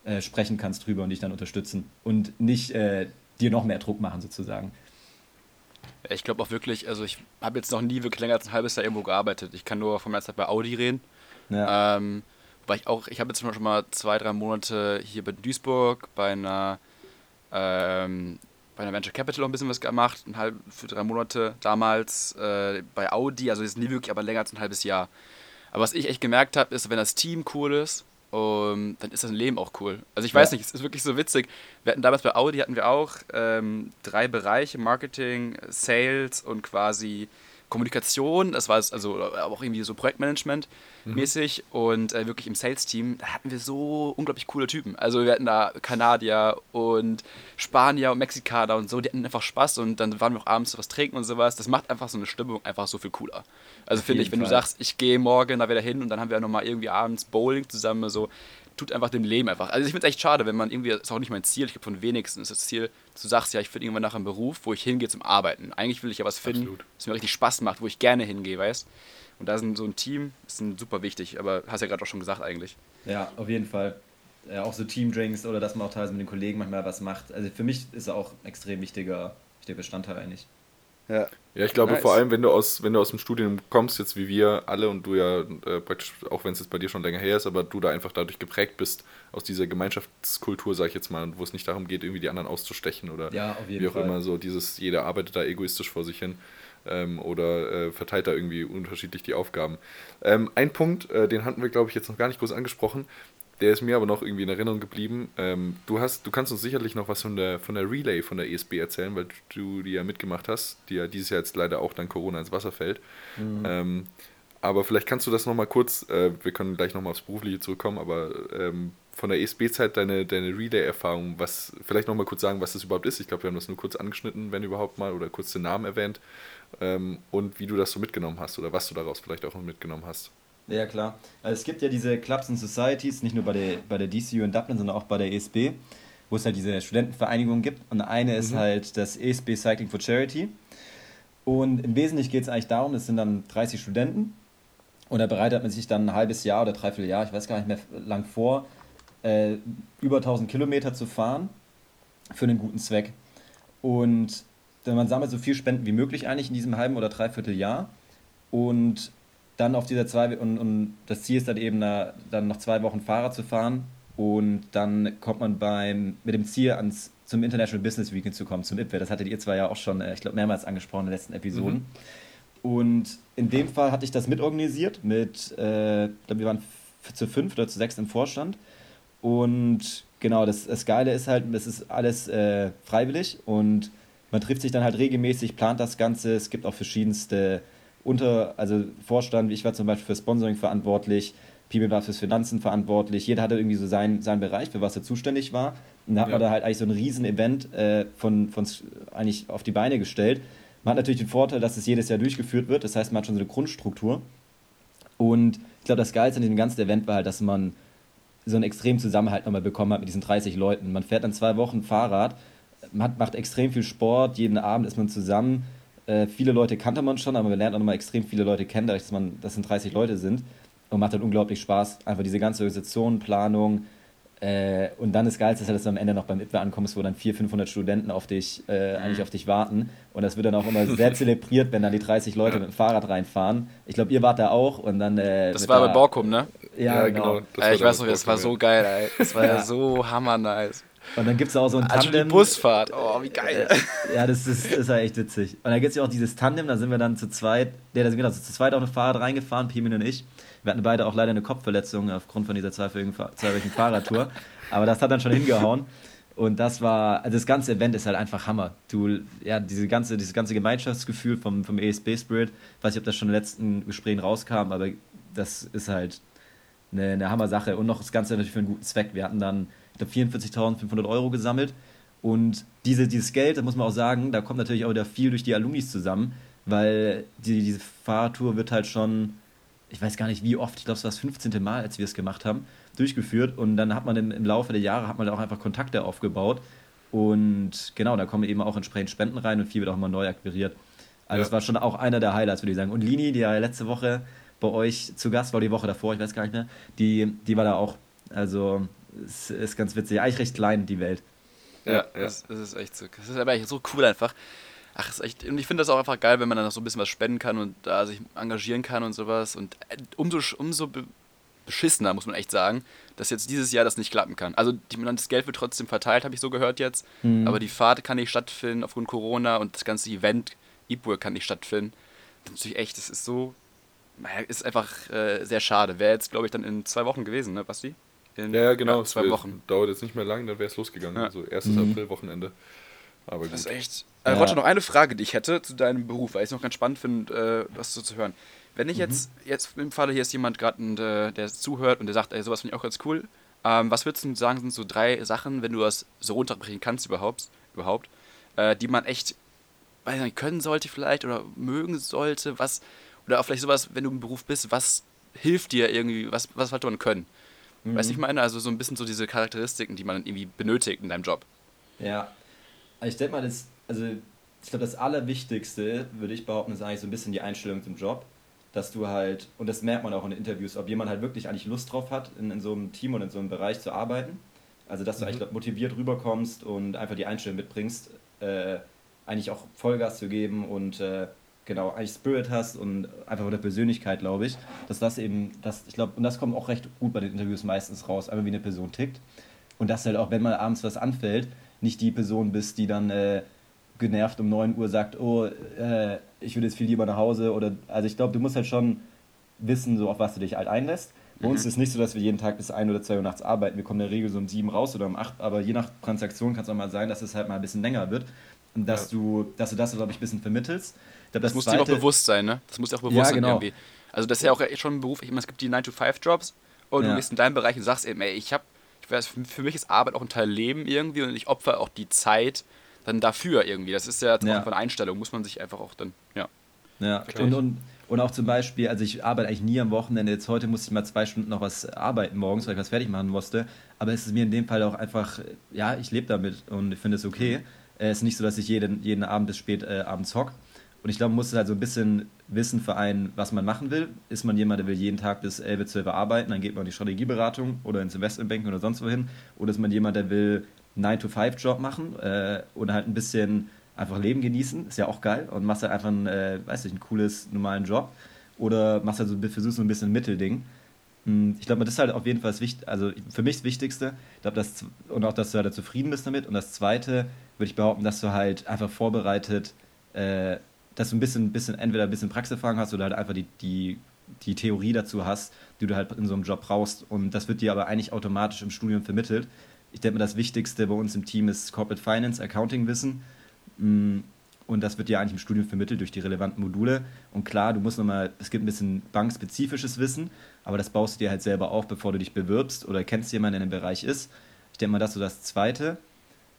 äh, sprechen kannst drüber und dich dann unterstützen und nicht äh, dir noch mehr Druck machen sozusagen. Ich glaube auch wirklich, also ich habe jetzt noch nie wirklich länger als ein halbes Jahr irgendwo gearbeitet. Ich kann nur von meiner Zeit bei Audi reden. Ja. Ähm, weil ich auch, ich habe jetzt schon mal zwei, drei Monate hier bei Duisburg bei einer, ähm, bei einer Venture Capital auch ein bisschen was gemacht, ein halb, für drei Monate damals äh, bei Audi, also jetzt nie wirklich, aber länger als ein halbes Jahr. Aber was ich echt gemerkt habe, ist, wenn das Team cool ist, um, dann ist das Leben auch cool. Also ich weiß ja. nicht, es ist wirklich so witzig. Wir hatten damals bei Audi hatten wir auch ähm, drei Bereiche, Marketing, Sales und quasi Kommunikation, das war es, also auch irgendwie so Projektmanagement mhm. mäßig und äh, wirklich im Sales-Team, da hatten wir so unglaublich coole Typen. Also wir hatten da Kanadier und Spanier und Mexikaner und so, die hatten einfach Spaß und dann waren wir auch abends was trinken und sowas. Das macht einfach so eine Stimmung einfach so viel cooler. Also finde ich, wenn Fall. du sagst, ich gehe morgen da wieder hin und dann haben wir ja nochmal irgendwie abends Bowling zusammen, so, tut einfach dem Leben einfach. Also ich finde es echt schade, wenn man irgendwie, das ist auch nicht mein Ziel, ich glaube von wenigsten ist das Ziel, du sagst, ja, ich finde irgendwann nach einem Beruf, wo ich hingehe zum Arbeiten. Eigentlich will ich ja was finden, das mir richtig Spaß macht, wo ich gerne hingehe, weißt Und da sind so ein Team, ist super wichtig, aber hast ja gerade auch schon gesagt eigentlich. Ja, auf jeden Fall. Ja, auch so Teamdrinks oder dass man auch teilweise mit den Kollegen manchmal was macht. Also für mich ist er auch ein extrem wichtiger, wichtiger Bestandteil eigentlich. Ja. Ja, ich glaube nice. vor allem, wenn du aus, wenn du aus dem Studium kommst, jetzt wie wir alle und du ja äh, praktisch, auch wenn es jetzt bei dir schon länger her ist, aber du da einfach dadurch geprägt bist, aus dieser Gemeinschaftskultur, sag ich jetzt mal, wo es nicht darum geht, irgendwie die anderen auszustechen oder ja, wie auch Fall. immer so dieses, jeder arbeitet da egoistisch vor sich hin ähm, oder äh, verteilt da irgendwie unterschiedlich die Aufgaben. Ähm, ein Punkt, äh, den hatten wir, glaube ich, jetzt noch gar nicht groß angesprochen, der ist mir aber noch irgendwie in Erinnerung geblieben. Ähm, du, hast, du kannst uns sicherlich noch was von der, von der Relay von der ESB erzählen, weil du die ja mitgemacht hast, die ja dieses Jahr jetzt leider auch dann Corona ins Wasser fällt. Mhm. Ähm, aber vielleicht kannst du das nochmal kurz, äh, wir können gleich nochmal aufs Berufliche zurückkommen, aber ähm, von der ESB-Zeit deine, deine Relay-Erfahrung, was, vielleicht nochmal kurz sagen, was das überhaupt ist. Ich glaube, wir haben das nur kurz angeschnitten, wenn überhaupt mal, oder kurz den Namen erwähnt. Ähm, und wie du das so mitgenommen hast oder was du daraus vielleicht auch mitgenommen hast. Ja, klar. Also es gibt ja diese Clubs and Societies, nicht nur bei der, bei der DCU in Dublin, sondern auch bei der ESB, wo es halt diese Studentenvereinigungen gibt. Und eine ist mhm. halt das ESB Cycling for Charity. Und im Wesentlichen geht es eigentlich darum, es sind dann 30 Studenten und da bereitet man sich dann ein halbes Jahr oder dreiviertel Jahr, ich weiß gar nicht mehr lang vor, äh, über 1000 Kilometer zu fahren für einen guten Zweck. Und man sammelt so viel Spenden wie möglich eigentlich in diesem halben oder dreiviertel Jahr. Und dann auf dieser zwei und, und das Ziel ist dann eben da, dann noch zwei Wochen Fahrrad zu fahren und dann kommt man beim mit dem Ziel ans zum International Business Weekend zu kommen, zum IPWE. Das hattet ihr zwei ja auch schon, äh, ich glaube, mehrmals angesprochen in den letzten Episoden. Mhm. Und in dem Fall hatte ich das mitorganisiert mit, äh, ich glaube, wir waren zu fünf oder zu sechs im Vorstand. Und genau, das, das Geile ist halt, das ist alles äh, freiwillig und man trifft sich dann halt regelmäßig, plant das Ganze. Es gibt auch verschiedenste unter, also Vorstand, ich war zum Beispiel für Sponsoring verantwortlich, People war fürs Finanzen verantwortlich, jeder hatte irgendwie so seinen, seinen Bereich, für was er zuständig war. Und da hat ja. man da halt eigentlich so ein riesen Event äh, von, von eigentlich auf die Beine gestellt. Man hat natürlich den Vorteil, dass es jedes Jahr durchgeführt wird, das heißt, man hat schon so eine Grundstruktur. Und ich glaube, das Geilste an dem ganzen Event war halt, dass man so einen extremen Zusammenhalt nochmal bekommen hat mit diesen 30 Leuten. Man fährt dann zwei Wochen Fahrrad, man macht extrem viel Sport, jeden Abend ist man zusammen äh, viele Leute kannte man schon, aber man lernt auch nochmal extrem viele Leute kennen, dadurch, dass man, das sind 30 Leute sind. Und macht dann unglaublich Spaß. Einfach diese ganze Organisation, Planung. Äh, und dann ist geil, dass du am Ende noch beim ITWE ankommst, wo dann 400, 500 Studenten auf dich, äh, mhm. eigentlich auf dich warten. Und das wird dann auch immer sehr zelebriert, wenn dann die 30 Leute mit dem Fahrrad reinfahren. Ich glaube, ihr wart da auch und dann. Äh, das war da, bei Borkum, ne? Ja, genau. Ey, ich weiß noch, das war so geil, ey. Das war ja, so hammernice. Und dann gibt es auch so ein Also die Tandem. Busfahrt, oh, wie geil. Äh, ja, das ist, das ist ja echt witzig. Und dann gibt es ja auch dieses Tandem, da sind wir dann zu zweit, der, da sind wir dann zu zweit auf ein Fahrrad reingefahren, Pimin und ich. Wir hatten beide auch leider eine Kopfverletzung aufgrund von dieser zweiwöchigen, Fahr- zweiwöchigen Fahrradtour. Aber das hat dann schon hingehauen. Und das war, also das ganze Event ist halt einfach Hammer. Du, ja, diese ganze, dieses ganze Gemeinschaftsgefühl vom, vom ESB Spirit, weiß nicht, ob das schon in den letzten Gesprächen rauskam, aber das ist halt eine, eine Hammer-Sache. Und noch das Ganze natürlich für einen guten Zweck. Wir hatten dann, ich glaube, 44.500 Euro gesammelt. Und diese, dieses Geld, da muss man auch sagen, da kommt natürlich auch wieder viel durch die Alumnis zusammen, weil die, diese Fahrradtour wird halt schon, ich weiß gar nicht wie oft, ich glaube, es war das 15. Mal, als wir es gemacht haben, durchgeführt. Und dann hat man im, im Laufe der Jahre hat man auch einfach Kontakte aufgebaut. Und genau, da kommen eben auch entsprechend Spenden rein und viel wird auch mal neu akquiriert. Also Ja. das war schon auch einer der Highlights, würde ich sagen. Und Lini, die ja letzte Woche bei euch zu Gast war, die Woche davor, ich weiß gar nicht mehr, die, die war da auch. Also es ist ganz witzig. Eigentlich recht klein, die Welt. Ja. Das, das ist echt so. Das ist aber echt so cool einfach. Ach, ist echt, und ich finde das auch einfach geil, wenn man dann noch so ein bisschen was spenden kann und da sich engagieren kann und sowas. Und äh, umso, umso be beschissener, muss man echt sagen, dass jetzt dieses Jahr das nicht klappen kann. Also die, das Geld wird trotzdem verteilt, habe ich so gehört jetzt. Mhm. Aber die Fahrt kann nicht stattfinden aufgrund Corona und das ganze Event, Eatwork kann nicht stattfinden. Das ist natürlich echt, das ist so, naja, ist einfach äh, sehr schade. Wäre jetzt, glaube ich, dann in zwei Wochen gewesen, ne, Basti? In, Ja, ja, genau. zwei es Wochen. Dauert jetzt nicht mehr lang, dann wäre es losgegangen. Ja. Also erstes Mhm. April-Wochenende. Aber gut. Das ist echt. Äh, Ja. Roger, noch eine Frage, die ich hätte zu deinem Beruf, weil ich es noch ganz spannend finde, äh, was so zu hören. Wenn ich jetzt, jetzt im Falle hier ist jemand gerade, der zuhört und der sagt, ey, sowas finde ich auch ganz cool. Ähm, was würdest du sagen, sind so drei Sachen, wenn du das so runterbrechen kannst überhaupt, überhaupt äh, die man echt, weiß nicht, können sollte vielleicht oder mögen sollte, was, oder auch vielleicht sowas, wenn du im Beruf bist, was hilft dir irgendwie, was, was sollte man können? Mhm. Weißt du, ich meine, also so ein bisschen so diese Charakteristiken, die man irgendwie benötigt in deinem Job. Ja, Also ich denke mal, das, also ich glaube, das Allerwichtigste, würde ich behaupten, ist eigentlich so ein bisschen die Einstellung zum Job. Dass du halt, und das merkt man auch in den Interviews, ob jemand halt wirklich eigentlich Lust drauf hat, in, in so einem Team und in so einem Bereich zu arbeiten. Also, dass du eigentlich glaub, motiviert rüberkommst und einfach die Einstellung mitbringst, äh, eigentlich auch Vollgas zu geben und äh, genau, eigentlich Spirit hast und einfach von der Persönlichkeit, glaube ich, dass das eben, das, ich glaube, und das kommt auch recht gut bei den Interviews meistens raus, einfach wie eine Person tickt. Und dass halt auch, wenn mal abends was anfällt, nicht die Person bist, die dann äh, genervt um 9 Uhr sagt, oh, äh, ich würde jetzt viel lieber nach Hause. Oder also ich glaube, du musst halt schon wissen, so auf was du dich halt einlässt. Bei uns ist es nicht so, dass wir jeden Tag bis 1 oder 2 Uhr nachts arbeiten. Wir kommen in der Regel so um 7 raus oder um 8, aber je nach Transaktion kann es auch mal sein, dass es halt mal ein bisschen länger wird. Und dass du, dass du das, glaube ich, ein bisschen vermittelst. Glaub, Das, muss dir auch Zweite- bewusst sein, ne? Das muss dir auch bewusst Ja, sein genau. irgendwie. Also das ist ja auch schon ein Beruf, ich meine, es gibt die 9-to-5-Jobs und Ja. du gehst in deinem Bereich und sagst eben, ey, ich habe, ich weiß, für mich ist Arbeit auch ein Teil Leben irgendwie und ich opfer auch die Zeit dann dafür irgendwie. Das ist ja, Ja. Einstellung, muss man sich einfach auch dann, ja. Ja, Klar. und, und, und auch zum Beispiel, also ich arbeite eigentlich nie am Wochenende. Jetzt heute musste ich mal zwei Stunden noch was arbeiten morgens, weil ich was fertig machen musste. Aber es ist mir in dem Fall auch einfach, ja, ich lebe damit und ich finde es okay. Es ist nicht so, dass ich jeden, jeden Abend bis spät äh, abends hock. Und ich glaube, man muss halt so ein bisschen wissen für einen, was man machen will. Ist man jemand, der will jeden Tag bis 11, 12 Uhr arbeiten, dann geht man in die Strategieberatung oder ins Investmentbanking oder sonst wohin. Oder ist man jemand, der will einen 9-to-5-Job machen äh, und halt ein bisschen einfach Leben genießen, ist ja auch geil und machst halt einfach ein, äh, weiß nicht, ein cooles, normalen Job oder machst halt so, versuchst so ein bisschen ein Mittelding. Hm, Ich glaube, das ist halt auf jeden Fall das Wichtigste, also für mich das Wichtigste, ich glaube, und auch, dass du halt zufrieden bist damit. Und das Zweite, würde ich behaupten, dass du halt einfach vorbereitet, äh, dass du ein bisschen, bisschen, entweder ein bisschen Praxiserfahrung hast oder halt einfach die, die, die Theorie dazu hast, die du halt in so einem Job brauchst. Und das wird dir aber eigentlich automatisch im Studium vermittelt. Ich denke mal, das Wichtigste bei uns im Team ist Corporate Finance, Accounting-Wissen. Mm, Und das wird dir eigentlich im Studium vermittelt durch die relevanten Module. Und klar, du musst nochmal, es gibt ein bisschen bankspezifisches Wissen, aber das baust du dir halt selber auf, bevor du dich bewirbst oder kennst jemanden, der in dem Bereich ist. Ich denke mal, das ist so das Zweite.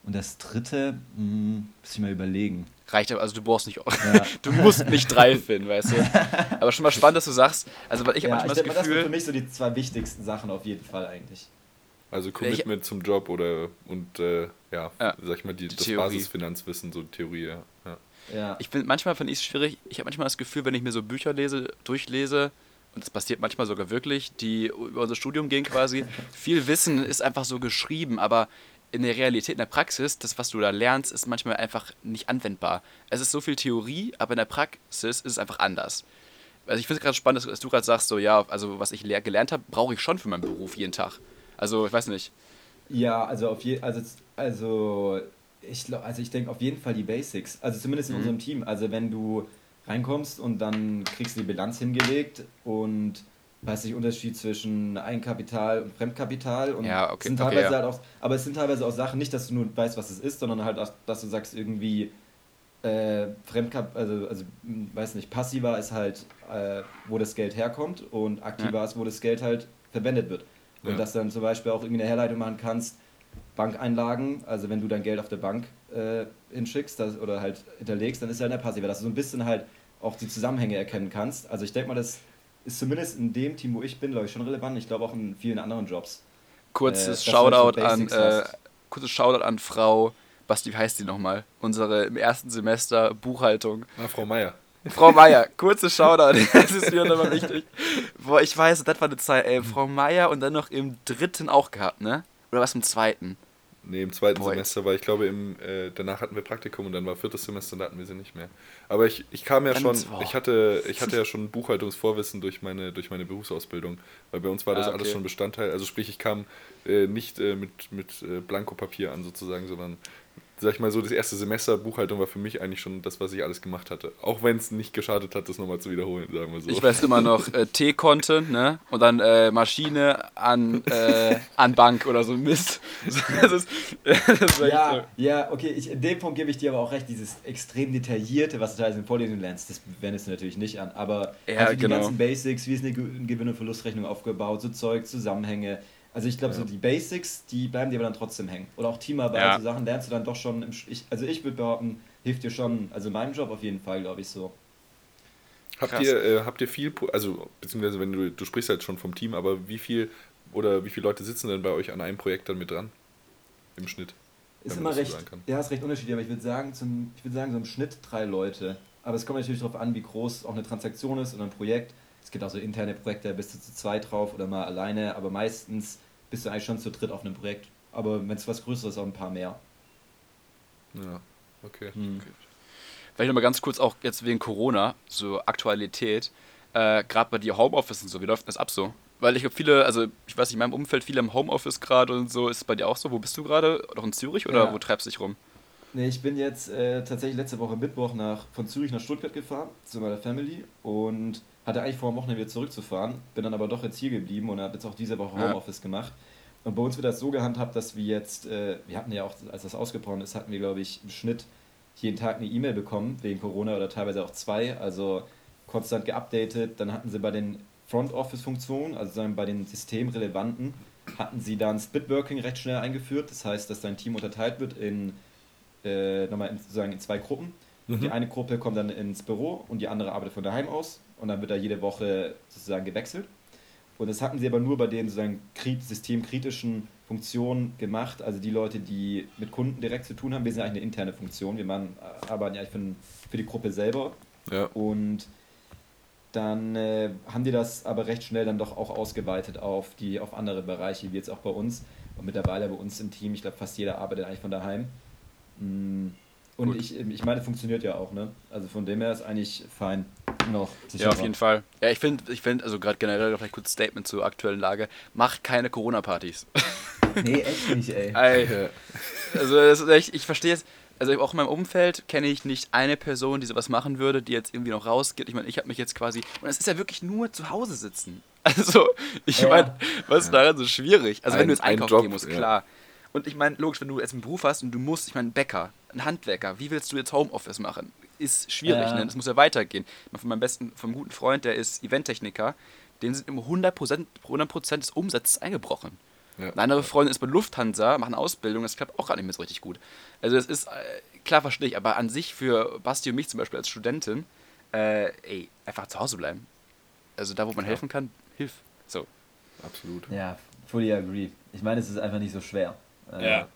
Und das Dritte, mh, muss ich mal überlegen. Reicht aber, also du brauchst nicht, Ja. du musst nicht drei finden, weißt du. Aber schon mal spannend, dass du sagst, also weil ich habe Ja, ich manchmal denke mal, das das sind für Gefühl, mich so die zwei wichtigsten Sachen auf jeden Fall eigentlich. Also Commitment zum Job oder und äh, ja, Ja, sag ich mal, die, die das Theorie. Basisfinanzwissen, so Theorie, ja. ja. Ja. ich bin, manchmal finde ich es schwierig, ich habe manchmal das Gefühl, wenn ich mir so Bücher lese, durchlese, und das passiert manchmal sogar wirklich, die über unser Studium gehen quasi, viel Wissen ist einfach so geschrieben, aber in der Realität, in der Praxis, das, was du da lernst, ist manchmal einfach nicht anwendbar. Es ist so viel Theorie, aber in der Praxis ist es einfach anders. Also ich finde es gerade spannend, dass, dass du gerade sagst, so ja, also was ich gelernt habe, brauche ich schon für meinen Beruf jeden Tag. Also ich weiß nicht. Ja, also auf je, also, also ich also ich denke auf jeden Fall die Basics. Also zumindest in mhm. unserem Team. Also wenn du reinkommst und dann kriegst du die Bilanz hingelegt und du, der Unterschied zwischen Eigenkapital und Fremdkapital und ja, okay, sind teilweise okay, ja. halt auch, aber es sind teilweise auch Sachen, nicht, dass du nur weißt, was es ist, sondern halt auch, dass du sagst irgendwie äh, Fremdkap, also, also weiß nicht, passiver ist halt, äh, wo das Geld herkommt und aktiver ja. ist, wo das Geld halt verwendet wird. Und dass du dann zum Beispiel auch irgendwie eine Herleitung machen kannst, Bankeinlagen, also wenn du dein Geld auf der Bank äh, hinschickst das, oder halt hinterlegst, dann ist ja halt eine passiver, dass du so ein bisschen halt auch die Zusammenhänge erkennen kannst. Also ich denke mal, das ist zumindest in dem Team, wo ich bin, glaube ich, schon relevant. Ich glaube auch in vielen anderen Jobs. Kurzes äh, Shoutout an äh, kurzes Shoutout an Frau, Basti, wie heißt die nochmal? Unsere im ersten Semester Buchhaltung. Na, Frau Meier. Frau Meier, kurzes Shoutout, das ist mir nochmal wichtig. Boah, ich weiß, das war eine Zeit, ey, Frau Meier und dann noch im dritten auch gehabt, ne? Oder was im zweiten? Nee, im zweiten Boy. Semester, weil ich glaube, im, äh, danach hatten wir Praktikum und dann war viertes Semester und da hatten wir sie nicht mehr. Aber ich, ich kam ja dann schon, ich hatte, ich hatte ja schon Buchhaltungsvorwissen durch meine, durch meine Berufsausbildung, weil bei uns war das ah, okay. alles schon Bestandteil. Also sprich, ich kam äh, nicht äh, mit, mit äh, Blankopapier an sozusagen, sondern sag ich mal so, das erste Semester Buchhaltung war für mich eigentlich schon das, was ich alles gemacht hatte. Auch wenn es nicht geschadet hat, das nochmal zu wiederholen, sagen wir so. Ich weiß immer noch äh, T-Konten, ne? Und dann äh, Maschine an, äh, an Bank oder so Mist. Das ist, das ja, so. ja, okay, ich, in dem Punkt gebe ich dir aber auch recht, dieses extrem detaillierte, was du teilweise in Vorlesungen lernst, das wendest du natürlich nicht an. Aber ja, also die genau. ganzen Basics, wie ist eine Gewinn- und Verlustrechnung aufgebaut, so Zeug, Zusammenhänge, also ich glaube, ja. so die Basics, die bleiben dir aber dann trotzdem hängen. Oder auch Teamarbeit, ja. so Sachen lernst du dann doch schon. Im, ich, also ich würde behaupten, hilft dir schon, also in meinem Job auf jeden Fall, glaube ich so. Habt ihr, äh, habt ihr viel, also beziehungsweise wenn du, du sprichst halt schon vom Team, aber wie viel oder wie viele Leute sitzen denn bei euch an einem Projekt dann mit dran? Im Schnitt? Ist immer recht, ja, ist recht unterschiedlich, aber ich würde sagen, zum, ich würde sagen, so im Schnitt drei Leute. Aber es kommt natürlich darauf an, wie groß auch eine Transaktion ist oder ein Projekt. Es gibt auch so interne Projekte, da bist du zu zweit drauf oder mal alleine, aber meistens bist du eigentlich schon zu dritt auf einem Projekt. Aber wenn es was Größeres ist, auch ein paar mehr. Ja, okay. Hm. okay. Vielleicht nochmal ganz kurz auch jetzt wegen Corona, so Aktualität, äh, gerade bei dir Homeoffice und so, wie läuft das ab so? Weil ich habe viele, also ich weiß nicht, in meinem Umfeld viele im Homeoffice gerade und so, ist es bei dir auch so? Wo bist du gerade? Noch in Zürich oder ja. wo treibst du dich rum? Nee, ich bin jetzt äh, tatsächlich letzte Woche Mittwoch nach, von Zürich nach Stuttgart gefahren, zu meiner Family und hatte eigentlich vor, am Wochenende wieder zurückzufahren, bin dann aber doch jetzt hier geblieben und habe jetzt auch diese Woche Homeoffice ja. gemacht. Und bei uns wird das so gehandhabt, dass wir jetzt, äh, wir hatten ja auch, als das ausgebrochen ist, hatten wir, glaube ich, im Schnitt jeden Tag eine E-Mail bekommen, wegen Corona oder teilweise auch zwei, also konstant geupdatet. Dann hatten sie bei den Front Office-Funktionen, also bei den systemrelevanten, hatten sie dann Splitworking recht schnell eingeführt. Das heißt, dass dein Team unterteilt wird in, äh, nochmal in, sozusagen in zwei Gruppen. Mhm. Die eine Gruppe kommt dann ins Büro und die andere arbeitet von daheim aus und dann wird da jede Woche sozusagen gewechselt. Und das hatten sie aber nur bei den sozusagen systemkritischen Funktionen gemacht, also die Leute, die mit Kunden direkt zu tun haben. Wir sind eigentlich eine interne Funktion, wir machen, arbeiten ja für, für die Gruppe selber. Ja. Und dann äh, haben die das aber recht schnell dann doch auch ausgeweitet auf, die, auf andere Bereiche, wie jetzt auch bei uns. Und mittlerweile bei uns im Team, ich glaube, fast jeder arbeitet eigentlich von daheim. Mm, und ich, ich meine, funktioniert ja auch, ne? Also von dem her ist eigentlich fein noch. Ja, auf jeden Fall. Ja, ich finde, ich find, also gerade generell vielleicht kurz Statement zur aktuellen Lage: Macht keine Corona-Partys. Nee, echt nicht, ey. ey also, das ist echt, ich verstehe es. Also auch in meinem Umfeld kenne ich nicht eine Person, die sowas machen würde, die jetzt irgendwie noch rausgeht. Ich meine, ich habe mich jetzt quasi. Und es ist ja wirklich nur zu Hause sitzen. Also, ich ja. meine, was ist daran so schwierig? Also, ein, wenn du jetzt einkaufen Job, gehen musst, klar. Ja. Und ich meine, logisch, wenn du jetzt einen Beruf hast und du musst, ich meine, Bäcker, ein Handwerker, wie willst du jetzt Homeoffice machen? Ist schwierig, ja. ne? Das muss ja weitergehen. Von meinem besten, vom guten Freund, der ist Eventtechniker, den sind immer 100%, 100 des Umsatzes eingebrochen. Ja. Eine andere Freundin ist bei Lufthansa, macht eine Ausbildung, das klappt auch gar nicht mehr so richtig gut. Also das ist, äh, klar verstehe ich, aber an sich für Basti und mich zum Beispiel als Studentin, äh, ey, einfach zu Hause bleiben. Also da, wo man ja. helfen kann, hilf. So. Absolut. Ja, fully agree. Ich meine, es ist einfach nicht so schwer. Äh, ja.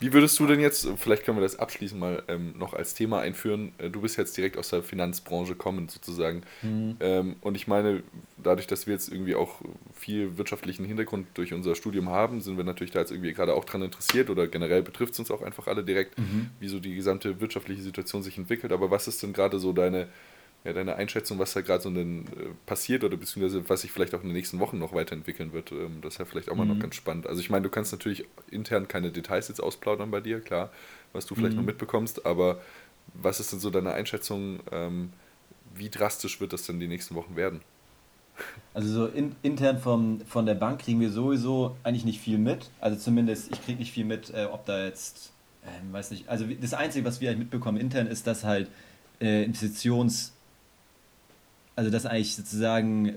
Wie würdest du denn jetzt, vielleicht können wir das abschließend mal ähm, noch als Thema einführen, äh, du bist jetzt direkt aus der Finanzbranche kommend sozusagen. Mhm. Ähm, und ich meine, dadurch, dass wir jetzt irgendwie auch viel wirtschaftlichen Hintergrund durch unser Studium haben, sind wir natürlich da jetzt irgendwie gerade auch dran interessiert oder generell betrifft es uns auch einfach alle direkt, mhm. wie so die gesamte wirtschaftliche Situation sich entwickelt. Aber was ist denn gerade so deine, ja, deine Einschätzung, was da gerade so denn, äh, passiert oder beziehungsweise was sich vielleicht auch in den nächsten Wochen noch weiterentwickeln wird. Ähm, das ist ja vielleicht auch mal noch Mhm. ganz spannend. Also ich meine, du kannst natürlich intern keine Details jetzt ausplaudern bei dir, klar, was du vielleicht Mhm. noch mitbekommst, aber was ist denn so deine Einschätzung, ähm, wie drastisch wird das denn die nächsten Wochen werden? Also so in, intern vom, von der Bank kriegen wir sowieso eigentlich nicht viel mit. Also zumindest, ich kriege nicht viel mit, äh, ob da jetzt, ähm, weiß nicht, also das Einzige, was wir eigentlich mitbekommen intern, ist, dass halt äh, Investitions, also das eigentlich sozusagen äh,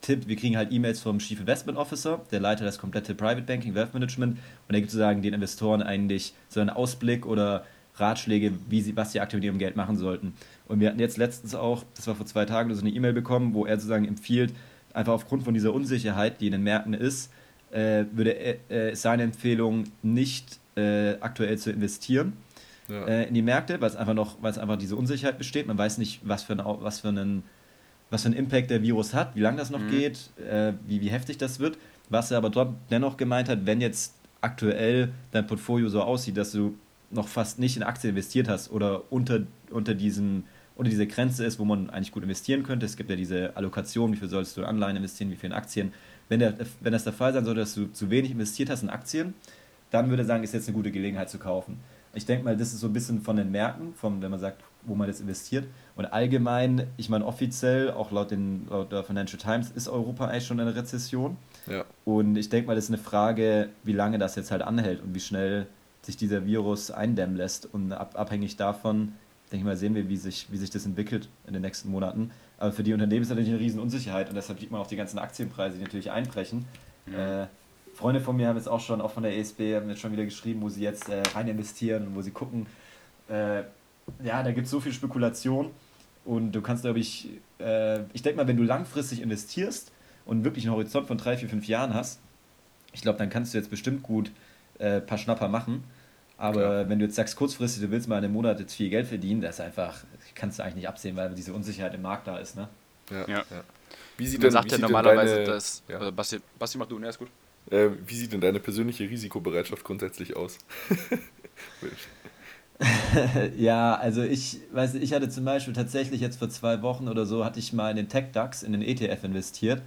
Tipp, wir kriegen halt E-Mails vom Chief Investment Officer, der leitet das komplette Private Banking, Wealth Management und der gibt sozusagen den Investoren eigentlich so einen Ausblick oder Ratschläge, wie sie, was sie aktuell mit ihrem Geld machen sollten. Und wir hatten jetzt letztens auch, das war vor zwei Tagen, so eine E-Mail bekommen, wo er sozusagen empfiehlt, einfach aufgrund von dieser Unsicherheit, die in den Märkten ist, äh, würde er, äh, seine Empfehlung nicht äh, aktuell zu investieren Ja. äh, in die Märkte, weil es einfach noch, weil es einfach diese Unsicherheit besteht. Man weiß nicht, was für, ein, was für einen was für einen Impact der Virus hat, wie lange das noch Mhm. geht, äh, wie, wie heftig das wird. Was er aber dort dennoch gemeint hat, wenn jetzt aktuell dein Portfolio so aussieht, dass du noch fast nicht in Aktien investiert hast oder unter, unter, diesen, unter diese Grenze ist, wo man eigentlich gut investieren könnte. Es gibt ja diese Allokation, wie viel sollst du in Anleihen investieren, wie viel in Aktien. Wenn, der, wenn das der Fall sein sollte, dass du zu wenig investiert hast in Aktien, dann würde er sagen, ist jetzt eine gute Gelegenheit zu kaufen. Ich denke mal, das ist so ein bisschen von den Märkten, vom, wenn man sagt, wo man jetzt investiert. Und allgemein, ich meine, offiziell, auch laut, den, laut der Financial Times, ist Europa eigentlich schon in einer Rezession. ja. Und ich denke mal, das ist eine Frage, wie lange das jetzt halt anhält und wie schnell sich dieser Virus eindämmen lässt. Und ab, abhängig davon, denke ich mal, sehen wir, wie sich, wie sich das entwickelt in den nächsten Monaten. Aber für die Unternehmen ist natürlich eine riesen Unsicherheit und deshalb sieht man auch die ganzen Aktienpreise, die natürlich einbrechen. Äh, Freunde von mir haben jetzt auch schon, auch von der ESB, haben jetzt schon wieder geschrieben, wo sie jetzt äh, rein investieren und wo sie gucken. Äh, ja, da gibt es so viel Spekulation und du kannst, glaube ich, äh, ich denke mal, wenn du langfristig investierst und wirklich einen Horizont von drei, vier, fünf Jahren hast, ich glaube, dann kannst du jetzt bestimmt gut äh, ein paar Schnapper machen. Aber Klar. wenn du jetzt sagst, kurzfristig, du willst mal in einem Monat jetzt viel Geld verdienen, das ist einfach, kannst du eigentlich nicht absehen, weil diese Unsicherheit im Markt da ist. Ne? Ja, Ja. ja. Wie sieht Man denn, sagt wie ja normalerweise, deine, dass. ja. Basti, Basti, mach du, ne, ist gut. Äh, wie sieht denn deine persönliche Risikobereitschaft grundsätzlich aus? ja, also ich weiß, ich hatte zum Beispiel tatsächlich jetzt vor zwei Wochen oder so, hatte ich mal in den Tech-DAX, in den ETF investiert.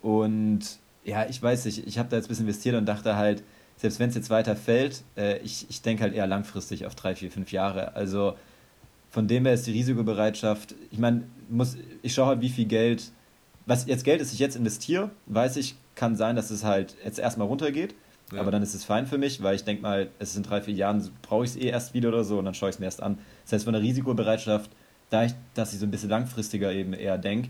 Und ja, ich weiß nicht, ich habe da jetzt ein bisschen investiert und dachte halt, selbst wenn es jetzt weiter fällt, äh, ich, ich denke halt eher langfristig auf drei, vier, fünf Jahre. Also von dem her ist die Risikobereitschaft, ich meine, muss, ich schaue halt, wie viel Geld, was jetzt Geld ist, ich jetzt investiere, weiß ich, kann sein, dass es halt jetzt erstmal runtergeht. Ja. Aber dann ist es fein für mich, weil ich denke mal, es ist in drei, vier Jahren, brauche ich es eh erst wieder oder so und dann schaue ich es mir erst an. Das heißt, von der Risikobereitschaft, da ich, dass ich so ein bisschen langfristiger eben eher denke,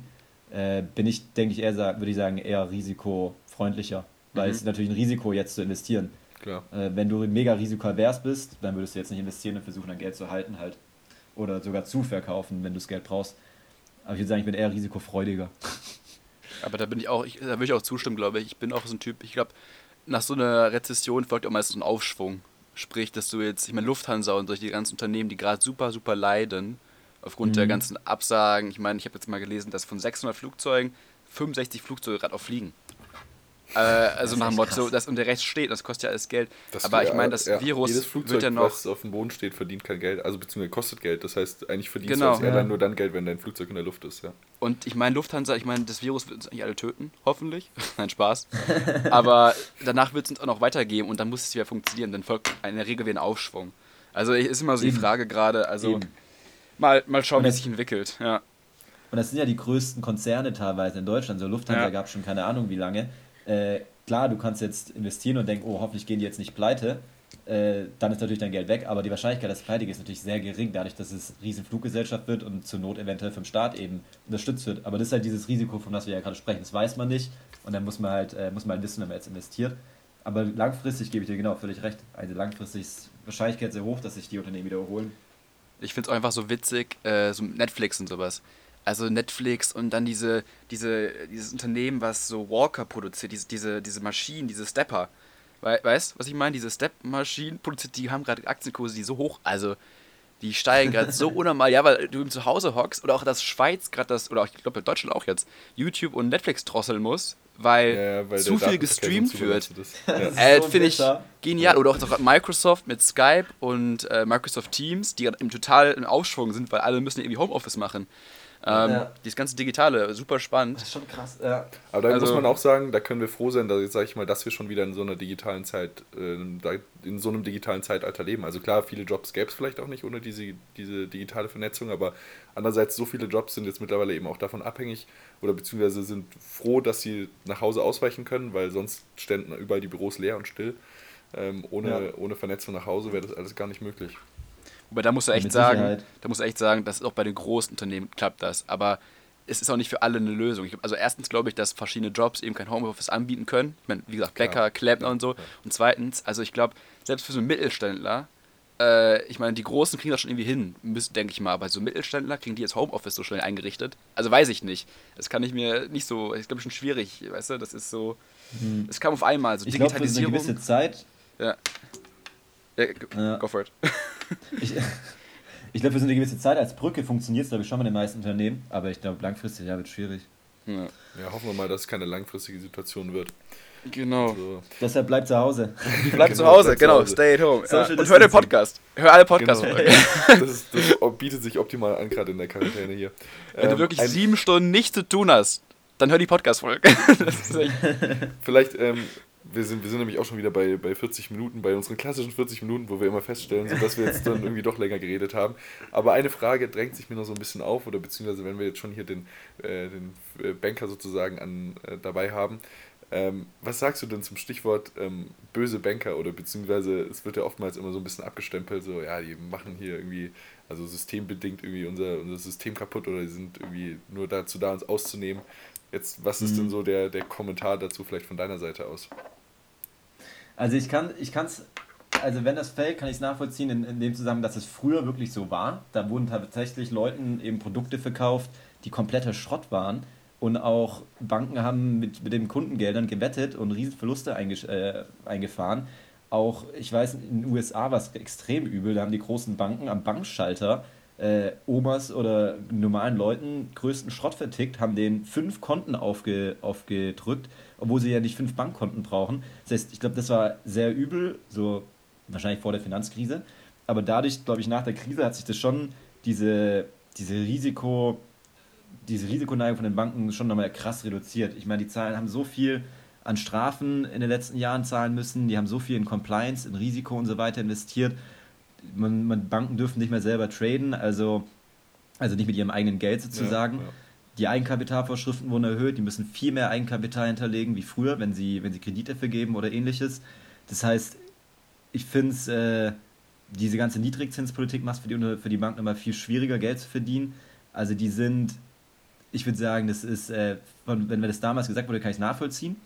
äh, bin ich, denke ich eher, würde ich sagen, eher risikofreundlicher. Weil Mhm. es ist natürlich ein Risiko, jetzt zu investieren. Klar. Äh, wenn du mega risikoavers bist, dann würdest du jetzt nicht investieren und versuchen, dein Geld zu halten halt. Oder sogar zu verkaufen, wenn du das Geld brauchst. Aber ich würde sagen, ich bin eher risikofreudiger. Aber da bin ich auch, ich, da würde ich auch zustimmen, glaube ich. Ich bin auch so ein Typ, ich glaube, nach so einer Rezession folgt auch meist so ein Aufschwung. Sprich, dass du jetzt, ich meine, Lufthansa und solche ganzen Unternehmen, die gerade super, super leiden, aufgrund der Mhm. ganzen Absagen. Ich meine, ich habe jetzt mal gelesen, dass von 600 Flugzeugen 65 Flugzeuge gerade auch fliegen. Äh, also nach dem Motto, dass und der Rest steht, das kostet ja alles Geld. Das- Aber ich meine, das ja, Virus jedes Flugzeug, wird ja noch. was auf dem Boden steht, verdient kein Geld. Also beziehungsweise kostet Geld. Das heißt, eigentlich verdienst Genau. du als Airline Ja. nur dann Geld, wenn dein Flugzeug in der Luft ist. Ja. Und ich meine, Lufthansa, ich meine, das Virus wird uns eigentlich alle töten, hoffentlich. Nein, Spaß. Aber danach wird es uns auch noch weitergeben und dann muss es wieder funktionieren. Dann folgt in der Regel wieder ein Aufschwung. Also ist immer so die Eben. Frage gerade, also Eben. mal, mal schauen, wie es sich entwickelt. Ja. Und das sind ja die größten Konzerne teilweise in Deutschland. So Lufthansa Ja. gab es schon keine Ahnung wie lange. Äh, klar, du kannst jetzt investieren und denken, oh, hoffentlich gehen die jetzt nicht pleite. Äh, dann ist natürlich dein Geld weg, aber die Wahrscheinlichkeit, dass es pleite geht, ist natürlich sehr gering, dadurch, dass es riesen Fluggesellschaft wird und zur Not eventuell vom Staat eben unterstützt wird. Aber das ist halt dieses Risiko, von das wir ja gerade sprechen. Das weiß man nicht und dann muss man halt, äh, muss man halt wissen, wenn man jetzt investiert. Aber langfristig gebe ich dir genau völlig recht. Also langfristig ist die Wahrscheinlichkeit sehr hoch, dass sich die Unternehmen wieder erholen. Ich finde es einfach so witzig, äh, so Netflix und sowas. Also Netflix und dann diese, diese, dieses Unternehmen, was so Walker produziert, diese, diese, diese Maschinen, diese Stepper. Wei weißt du, was ich meine? Diese Step-Maschinen produziert, die haben gerade Aktienkurse, die so hoch, also die steigen gerade so unnormal. Ja, weil du im Zuhause hockst oder auch das Schweiz gerade das, oder auch, ich glaube Deutschland auch jetzt, YouTube und Netflix drosseln muss, weil, Ja, weil zu viel gestreamt wird. Ja. Äh, so Finde ich genial. Oder auch Microsoft mit Skype und äh, Microsoft Teams, die gerade im total in Aufschwung sind, weil alle müssen irgendwie Homeoffice machen. Ähm, ja. Dieses ganze Digitale, super spannend. Das ist schon krass, ja. Aber da also, muss man auch sagen, da können wir froh sein, dass, sag ich mal, dass wir schon wieder in so einer digitalen Zeit, äh, in so einem digitalen Zeitalter leben. Also klar, viele Jobs gäbe es vielleicht auch nicht ohne diese, diese digitale Vernetzung, aber andererseits so viele Jobs sind jetzt mittlerweile eben auch davon abhängig oder beziehungsweise sind froh, dass sie nach Hause ausweichen können, weil sonst ständen überall die Büros leer und still. Ähm, ohne, ja. ohne Vernetzung nach Hause wäre das alles gar nicht möglich. Wobei da musst du echt sagen, da musst du echt sagen, dass auch bei den großen Unternehmen klappt das. Aber es ist auch nicht für alle eine Lösung. Ich, also erstens glaube ich, dass verschiedene Jobs eben kein Homeoffice anbieten können. Ich meine, wie gesagt, Bäcker, Klempner und so. Und zweitens, also ich glaube, selbst für so einen Mittelständler, äh, ich meine, die Großen kriegen das schon irgendwie hin, denke ich mal. Aber so Mittelständler kriegen die jetzt Homeoffice so schnell eingerichtet. Also weiß ich nicht. Das kann ich mir nicht so, ich glaube schon schwierig, weißt du, das ist so, hm. es kam auf einmal, so ich Digitalisierung. Glaub, für eine gewisse Zeit. Ja. Ja. Go for it. ich, ich glaube, für so eine gewisse Zeit als Brücke funktioniert es, glaube ich, schon bei den meisten Unternehmen, aber ich glaube, langfristig ja, wird schwierig. Ja. ja, hoffen wir mal, dass es keine langfristige Situation wird. Genau. Also. Deshalb bleibt zu Hause. Bleibt zu Hause, genau. Hause. Stay at home. Ja. Und hör den Podcast. Hör alle Podcasts. Genau. das, das, bietet sich optimal an, gerade in der Quarantäne hier. Wenn ähm, du wirklich sieben Stunden nichts zu tun hast, dann hör die Podcast-Folge. Vielleicht ähm, wir sind, wir sind nämlich auch schon wieder bei, bei 40 Minuten, bei unseren klassischen 40 Minuten, wo wir immer feststellen, so dass wir jetzt dann irgendwie doch länger geredet haben. Aber eine Frage drängt sich mir noch so ein bisschen auf, oder beziehungsweise wenn wir jetzt schon hier den, äh, den äh, Banker sozusagen an, äh, dabei haben. Ähm, was sagst du denn zum Stichwort ähm, böse Banker oder beziehungsweise es wird ja oftmals immer so ein bisschen abgestempelt, so ja, die machen hier irgendwie, also systembedingt irgendwie unser, unser System kaputt oder die sind irgendwie nur dazu da, uns auszunehmen. Jetzt, was ist mhm. denn so der, der Kommentar dazu vielleicht von deiner Seite aus? Also ich kann ich es, also wenn das fällt, kann ich es nachvollziehen in, in dem Zusammenhang, dass es früher wirklich so war. Da wurden tatsächlich Leuten eben Produkte verkauft, die kompletter Schrott waren. Und auch Banken haben mit, mit den Kundengeldern gewettet und Riesenverluste äh, eingefahren. Auch, ich weiß, in den USA war es extrem übel. Da haben die großen Banken am Bankschalter äh, Omas oder normalen Leuten größten Schrott vertickt, haben denen fünf Konten aufge, aufgedrückt, obwohl sie ja nicht fünf Bankkonten brauchen. Das heißt, ich glaube, das war sehr übel, so wahrscheinlich vor der Finanzkrise. Aber dadurch, glaube ich, nach der Krise hat sich das schon diese, diese Risiko, diese Risikoneigung von den Banken schon nochmal krass reduziert. Ich meine, die Zahlen haben so viel an Strafen in den letzten Jahren zahlen müssen, die haben so viel in Compliance, in Risiko und so weiter investiert man, man, Banken dürfen nicht mehr selber traden, also, also nicht mit ihrem eigenen Geld sozusagen. Ja, ja. Die Eigenkapitalvorschriften wurden erhöht, die müssen viel mehr Eigenkapital hinterlegen wie früher, wenn sie, wenn sie Kredite vergeben oder ähnliches. Das heißt, ich finde es, äh, diese ganze Niedrigzinspolitik macht für die, für die Banken immer viel schwieriger, Geld zu verdienen. Also die sind, ich würde sagen, das ist, äh, von, wenn mir das damals gesagt wurde, kann ich es nachvollziehen.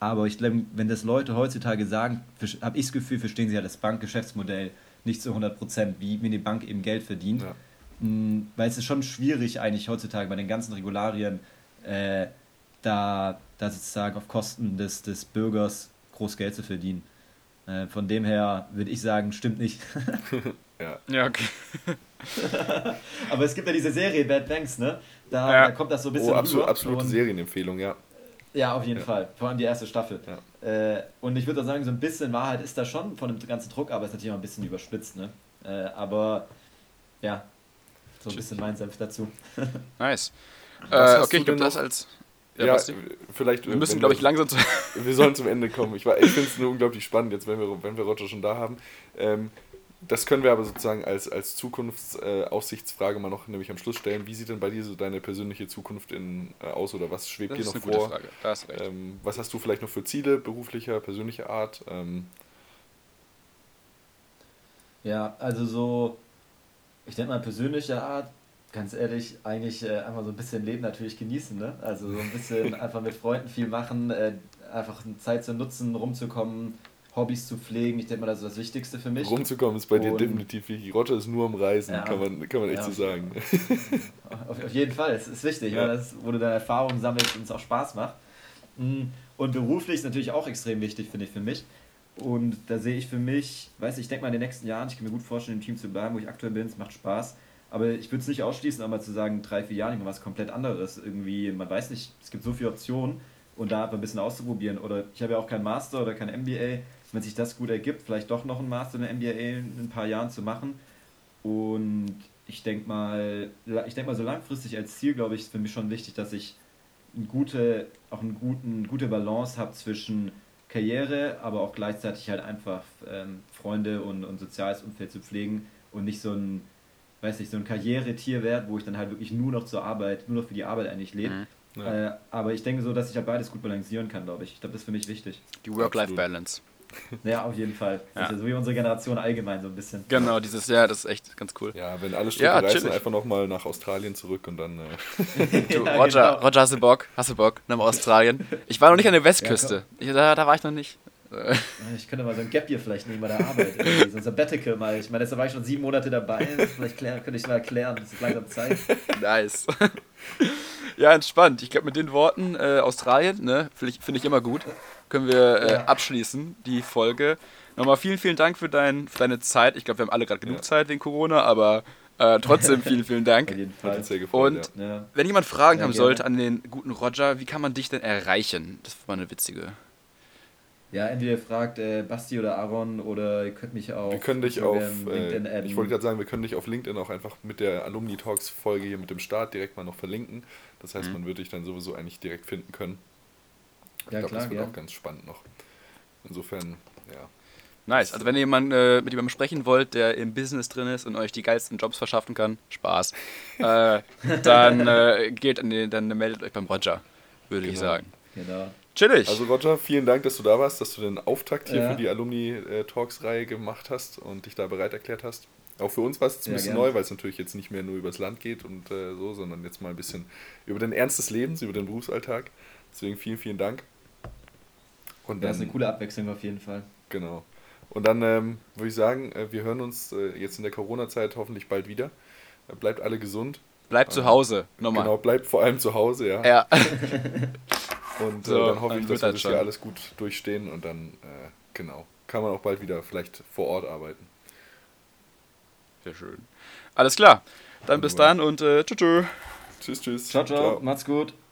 Aber ich glaube, wenn das Leute heutzutage sagen, habe ich das Gefühl, verstehen sie ja das Bankgeschäftsmodell nicht zu 100 Prozent, wie, wie eine Bank eben Geld verdient. Ja. Mhm, weil es ist schon schwierig eigentlich heutzutage bei den ganzen Regularien äh, da, da sozusagen auf Kosten des, des Bürgers groß Geld zu verdienen. Äh, von dem her würde ich sagen, stimmt nicht. ja. ja, okay. Aber es gibt ja diese Serie Bad Banks, ne? Da, ja. da kommt das so ein bisschen. Oh, absolut, absolute Serienempfehlung, ja. Ja, auf jeden ja. Fall. Vor allem die erste Staffel. Ja. Äh, und ich würde sagen, so ein bisschen Wahrheit ist da schon von dem ganzen Druck, aber es ist natürlich auch ein bisschen überspitzt. Ne? Äh, aber ja, so ein bisschen mein Senf dazu. nice. Äh, okay, ich glaube das als. Ja, ja vielleicht. Wir müssen, glaube ich, langsam zu. wir sollen zum Ende kommen. Ich, ich finde es nur unglaublich spannend, jetzt, wenn wir, wenn wir Roger schon da haben. Ähm, das können wir aber sozusagen als, als Zukunftsaussichtsfrage äh, mal noch nämlich am Schluss stellen. Wie sieht denn bei dir so deine persönliche Zukunft in, äh, aus oder was schwebt das dir noch vor? Frage. Da hast recht. Ähm, was hast du vielleicht noch für Ziele beruflicher, persönlicher Art? Ähm, ja, also so, ich denke mal persönlicher Art, ganz ehrlich, eigentlich äh, einfach so ein bisschen Leben natürlich genießen. Ne? Also so ein bisschen einfach mit Freunden viel machen, äh, einfach Zeit zu nutzen, rumzukommen, Hobbys zu pflegen. Ich denke mal, das ist das Wichtigste für mich. Rumzukommen ist bei und dir definitiv wichtig. Roger ist nur am Reisen, ja, kann, man, kann man echt ja. so sagen. Auf, auf, jeden Fall, es ist wichtig, ja. weil das, wo du deine Erfahrungen sammelst und es auch Spaß macht. Mm, und beruflich ist natürlich auch extrem wichtig, finde ich, für mich. Und da sehe ich für mich, weiß ich, ich denke mal in den nächsten Jahren, ich kann mir gut vorstellen, im Team zu bleiben, wo ich aktuell bin, es macht Spaß. Aber ich würde es nicht ausschließen, aber zu sagen, drei, vier Jahre, was komplett anderes. Irgendwie, man weiß nicht, es gibt so viele Optionen und da ein bisschen auszuprobieren. Oder ich habe ja auch keinen Master oder kein MBA wenn sich das gut ergibt, vielleicht doch noch ein Master in der MBA in ein paar Jahren zu machen. Und ich denke mal, ich denke mal, so langfristig als Ziel, glaube ich, ist für mich schon wichtig, dass ich eine gute, auch eine guten, gute Balance habe zwischen Karriere, aber auch gleichzeitig halt einfach ähm, Freunde und, und soziales Umfeld zu pflegen und nicht so ein, weiß nicht, so ein Karrieretier werde, wo ich dann halt wirklich nur noch zur Arbeit, nur noch für die Arbeit eigentlich lebe. Mhm. Ja. Äh, aber ich denke so, dass ich halt beides gut balancieren kann, glaube ich. Ich glaube, das ist für mich wichtig. Die Work-Life-Balance. Ja, auf jeden Fall. Ja. Also so wie unsere Generation allgemein so ein bisschen. Genau, dieses Jahr, das ist echt ganz cool. Ja, wenn alle Stricke ja, reißen, einfach nochmal nach Australien zurück und dann. Äh du, ja, Roger, genau. Roger, hast du Bock? Hast du Bock nach Australien? Ich war noch nicht an der Westküste. Ja, da, da war ich noch nicht. Ich könnte mal so ein Gap hier vielleicht nehmen bei der Arbeit. so ein Sabbatical mal. Ich meine, jetzt war ich schon sieben Monate dabei. Vielleicht klär, könnte ich mal erklären. Es ist langsam Zeit. Nice. Ja, entspannt. Ich glaube, mit den Worten äh, Australien, ne, finde ich, find ich immer gut, können wir äh, abschließen, die Folge. Nochmal vielen, vielen Dank für, dein, für deine Zeit. Ich glaube, wir haben alle gerade genug ja. Zeit wegen Corona, aber äh, trotzdem vielen, vielen Dank. Auf jeden Fall. Sehr gefreut, Und ja. wenn jemand Fragen ja, haben gerne. sollte an den guten Roger, wie kann man dich denn erreichen? Das war eine witzige. Ja, entweder ihr fragt äh, Basti oder Aaron oder ihr könnt mich auch. Wir können dich auf. Äh, ich wollte gerade sagen, wir können dich auf LinkedIn auch einfach mit der Alumni Talks Folge hier mit dem Start direkt mal noch verlinken. Das heißt, mhm. man würde dich dann sowieso eigentlich direkt finden können. Ich ja, glaube, das wird ja. auch ganz spannend noch. Insofern, ja. Nice. Also wenn ihr jemand, äh, mit jemandem sprechen wollt, der im Business drin ist und euch die geilsten Jobs verschaffen kann, Spaß, äh, dann äh, geht an den, dann meldet euch beim Roger, würde genau. ich sagen. Genau. Chillig. Also Roger, vielen Dank, dass du da warst, dass du den Auftakt hier ja. für die Alumni-Talks-Reihe gemacht hast und dich da bereit erklärt hast. Auch für uns war es jetzt ein ja, bisschen gerne. neu, weil es natürlich jetzt nicht mehr nur übers Land geht und äh, so, sondern jetzt mal ein bisschen über den Ernst des Lebens, über den Berufsalltag. Deswegen vielen, vielen Dank. Und ja, ist eine coole Abwechslung auf jeden Fall. Genau. Und dann ähm, würde ich sagen, äh, wir hören uns äh, jetzt in der Corona-Zeit hoffentlich bald wieder. Äh, bleibt alle gesund. Bleibt zu Hause, nochmal. Genau, bleibt vor allem zu Hause, ja. Ja. Und äh, so, dann hoffe ich, dass wir das hier alles gut durchstehen und dann, äh, genau, kann man auch bald wieder vielleicht vor Ort arbeiten. Sehr schön. Alles klar. Dann bis dann und äh, tschüss. Tschüss, tschüss. Ciao, ciao, ciao. Macht's gut.